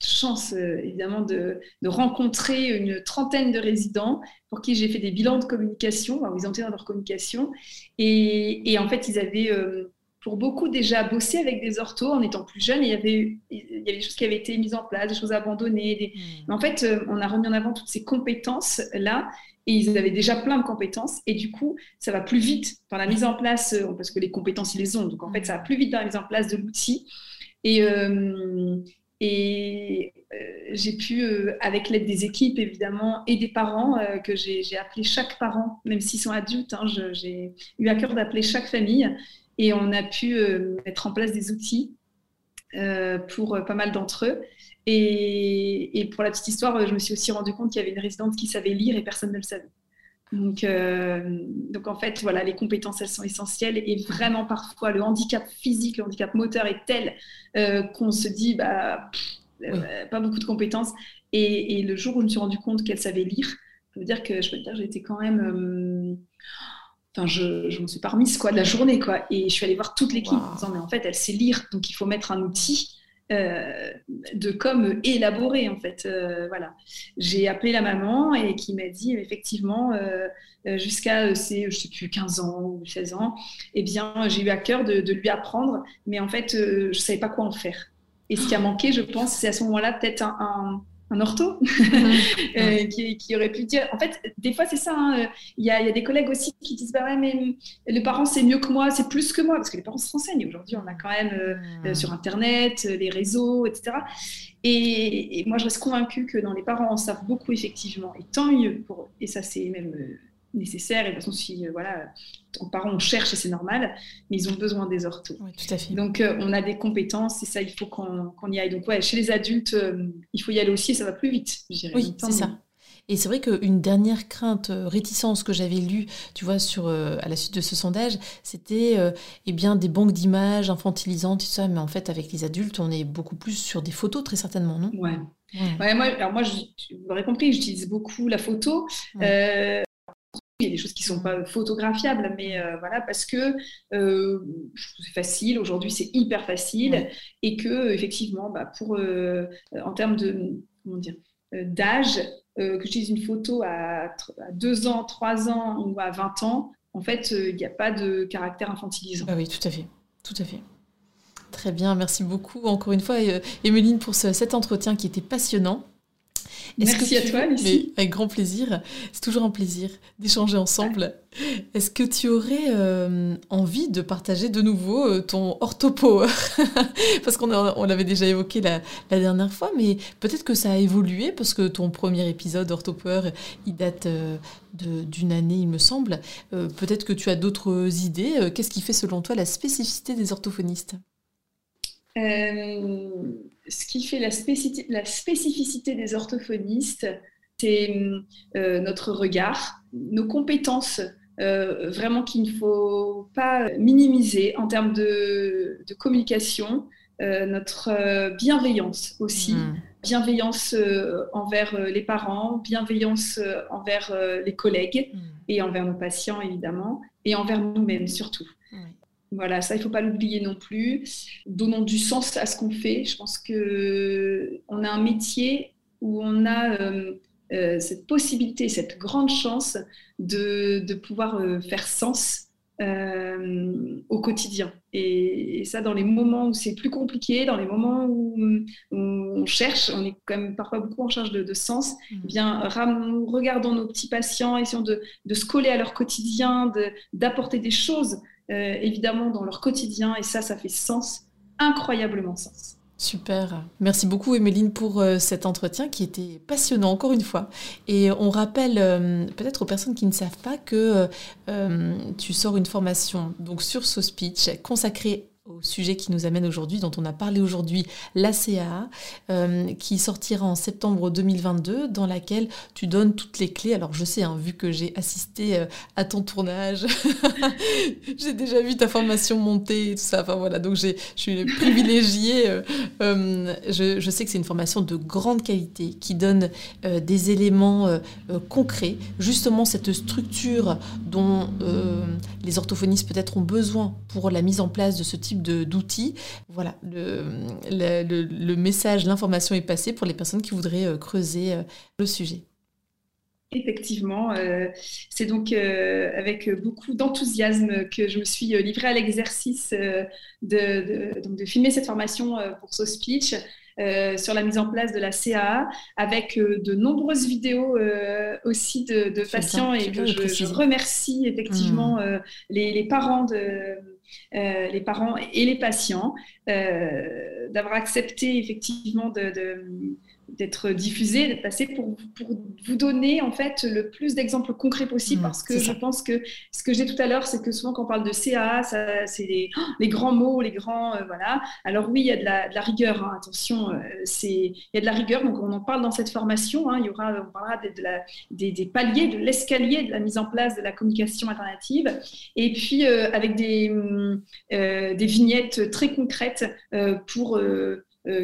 Speaker 2: chance évidemment de, rencontrer une trentaine de résidents pour qui j'ai fait des bilans de communication, où ils entraient dans leur communication, et en fait ils avaient pour beaucoup déjà bossé avec des orthos en étant plus jeune. Il y avait, il y avait des choses qui avaient été mises en place, des choses abandonnées. Hmm. Mais en fait, euh, on a remis en avant toutes ces compétences-là et ils avaient déjà plein de compétences. Et du coup, ça va plus vite dans la mise en place, euh, parce que les compétences, ils les ont. Donc en fait, ça va plus vite dans la mise en place de l'outil. Et, euh, et j'ai pu, avec l'aide des équipes évidemment et des parents, que j'ai appelé chaque parent, même s'ils sont adultes, hein, j'ai eu à cœur d'appeler chaque famille et on a pu euh, mettre en place des outils euh, pour euh, pas mal d'entre eux. Et, pour la petite histoire, je me suis aussi rendu compte qu'il y avait une résidente qui savait lire et personne ne le savait. Donc, donc en fait, voilà, les compétences, elles sont essentielles. Et vraiment, parfois, le handicap physique, le handicap moteur est tel qu'on se dit, bah, pas beaucoup de compétences. Et, et, le jour où je me suis rendu compte qu'elle savait lire, ça veut dire que je peux dire, j'étais quand même Enfin, je, je me suis pas remise quoi, de la journée. Quoi. Et je suis allée voir toute l'équipe en disant, mais en fait, elle sait lire, donc il faut mettre un outil euh, de com élaboré, en fait. Euh, voilà. J'ai appelé la maman et qui m'a dit, effectivement, euh, jusqu'à, je sais plus, 15 ans ou 16 ans, eh bien, j'ai eu à cœur de, de, lui apprendre, mais en fait, je savais pas quoi en faire. Et ce qui a manqué, je pense, c'est à ce moment-là peut-être un un ortho euh, qui, aurait pu dire. En fait, des fois, c'est ça. Hein, il y, a, des collègues aussi qui disent Bah ouais, mais le parent, c'est mieux que moi, c'est plus que moi, parce que les parents se renseignent. Aujourd'hui, on a quand même euh, euh, sur Internet, les réseaux, etc. Et, moi, je reste convaincue que dans les parents, on savent beaucoup, effectivement, et tant mieux pour Et ça, c'est même nécessaire. Et de toute façon, si voilà, en parents, on cherche et c'est normal, mais ils ont besoin des orthos.
Speaker 1: tout à fait.
Speaker 2: Donc, euh, on a des compétences et ça, il faut qu'on y aille. Donc, ouais, chez les adultes, euh, il faut y aller aussi et ça va plus vite,
Speaker 1: je dirais. Oui, c'est ça. Et c'est vrai qu'une dernière crainte, euh, réticence que j'avais lue, tu vois, sur, à la suite de ce sondage, c'était eh bien des banques d'images infantilisantes, tout ça. Mais en fait, avec les adultes, on est beaucoup plus sur des photos, très certainement, non?
Speaker 2: Ouais. Ouais. moi, alors moi, vous l'aurez compris, j'utilise beaucoup la photo il y a des choses qui ne sont pas photographiables, mais euh, voilà, parce que euh, c'est facile, aujourd'hui c'est hyper facile, et que effectivement, bah, pour, euh, en termes de, comment dire, d'âge, que j'utilise une photo à, à 2 ans, 3 ans ou à 20 ans, en fait, il n'y a pas de caractère infantilisant.
Speaker 1: Ah oui, tout à fait, tout à fait. Très bien, merci beaucoup encore une fois, Emeline, pour cet entretien qui était passionnant.
Speaker 2: Merci à toi, Lucie.
Speaker 1: avec grand plaisir. C'est toujours un plaisir d'échanger ensemble. Est-ce que tu aurais euh, envie de partager de nouveau euh, ton orthopower Parce qu'on on l'avait déjà évoqué la, dernière fois, mais peut-être que ça a évolué parce que ton premier épisode orthopower, il date euh, d'une année, il me semble. peut-être que tu as d'autres idées. Qu'est-ce qui fait selon toi la spécificité des orthophonistes?
Speaker 2: Ce qui fait la, spécificité des orthophonistes, c'est euh, notre regard, nos compétences, euh, vraiment qu'il ne faut pas minimiser en termes de, communication, euh, notre bienveillance aussi, mmh. bienveillance envers les parents, bienveillance envers les collègues mmh. et envers nos patients évidemment, et envers nous-mêmes surtout. Voilà, ça, il ne faut pas l'oublier non plus. Donnons du sens à ce qu'on fait. Je pense qu'on a un métier où on a euh, euh, cette possibilité, cette grande chance de, pouvoir euh, faire sens au quotidien. Et, ça, dans les moments où c'est plus compliqué, dans les moments où, on cherche, on est quand même parfois beaucoup en charge de, sens, mmh. eh bien, regardons nos petits patients, essayons de, de se coller à leur quotidien, d'apporter des choses euh, évidemment dans leur quotidien et ça, ça fait sens, incroyablement sens.
Speaker 1: Super. Merci beaucoup, Emeline, pour euh, cet entretien qui était passionnant, encore une fois. Et on rappelle euh, peut-être aux personnes qui ne savent pas que tu sors une formation donc sur SoSpeech consacrée au sujet qui nous amène aujourd'hui, dont on a parlé aujourd'hui, l'ACA, euh, qui sortira en septembre 2022, dans laquelle tu donnes toutes les clés. Alors je sais, hein, vu que j'ai assisté euh, à ton tournage, j'ai déjà vu ta formation monter tout ça. Enfin voilà, donc je suis privilégiée. Euh, je, je, sais que c'est une formation de grande qualité qui donne des éléments concrets, justement cette structure dont les orthophonistes peut-être ont besoin pour la mise en place de ce type d'outils. Voilà, le, message, l'information est passée pour les personnes qui voudraient euh, creuser euh, le sujet.
Speaker 2: Effectivement, euh, c'est donc avec beaucoup d'enthousiasme que je me suis livrée à l'exercice de, de, filmer cette formation pour So Speech. Sur la mise en place de la CAA, avec de nombreuses vidéos aussi de, patients. et je, remercie effectivement mmh. les, les, parents de, euh, les parents et les patients, euh, d'avoir accepté effectivement de, d'être diffusé, d'être passé pour, pour, vous donner en fait le plus d'exemples concrets possible mmh, parce que je pense que ce que j'ai tout à l'heure, c'est que souvent quand on parle de CA, c'est les, les, grands mots, les grands euh, voilà. Alors oui, il y a de la, de la rigueur, hein, attention, euh, c'est il y a de la rigueur, donc on en parle dans cette formation. Hein, il y aura, on parlera de, la, des, des, paliers, de l'escalier de la mise en place de la communication alternative, et puis euh, avec des, des vignettes très concrètes pour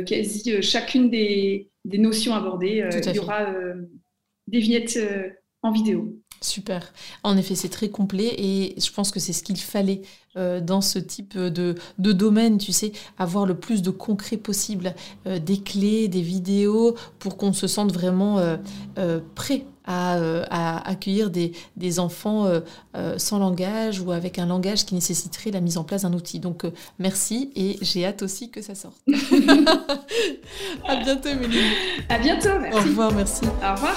Speaker 2: quasi chacune des des notions abordées. Euh, il y aura euh, des vignettes euh, en vidéo.
Speaker 1: Super. En effet, c'est très complet et je pense que c'est ce qu'il fallait dans ce type de, de, domaine, tu sais, avoir le plus de concret possible, des clés, des vidéos, pour qu'on se sente vraiment prêt euh, à, accueillir des, des enfants euh, euh, sans langage ou avec un langage qui nécessiterait la mise en place d'un outil. Donc merci et j'ai hâte aussi que ça sorte. à bientôt, Méline.
Speaker 2: À bientôt, merci.
Speaker 1: Au revoir, merci.
Speaker 2: Au revoir.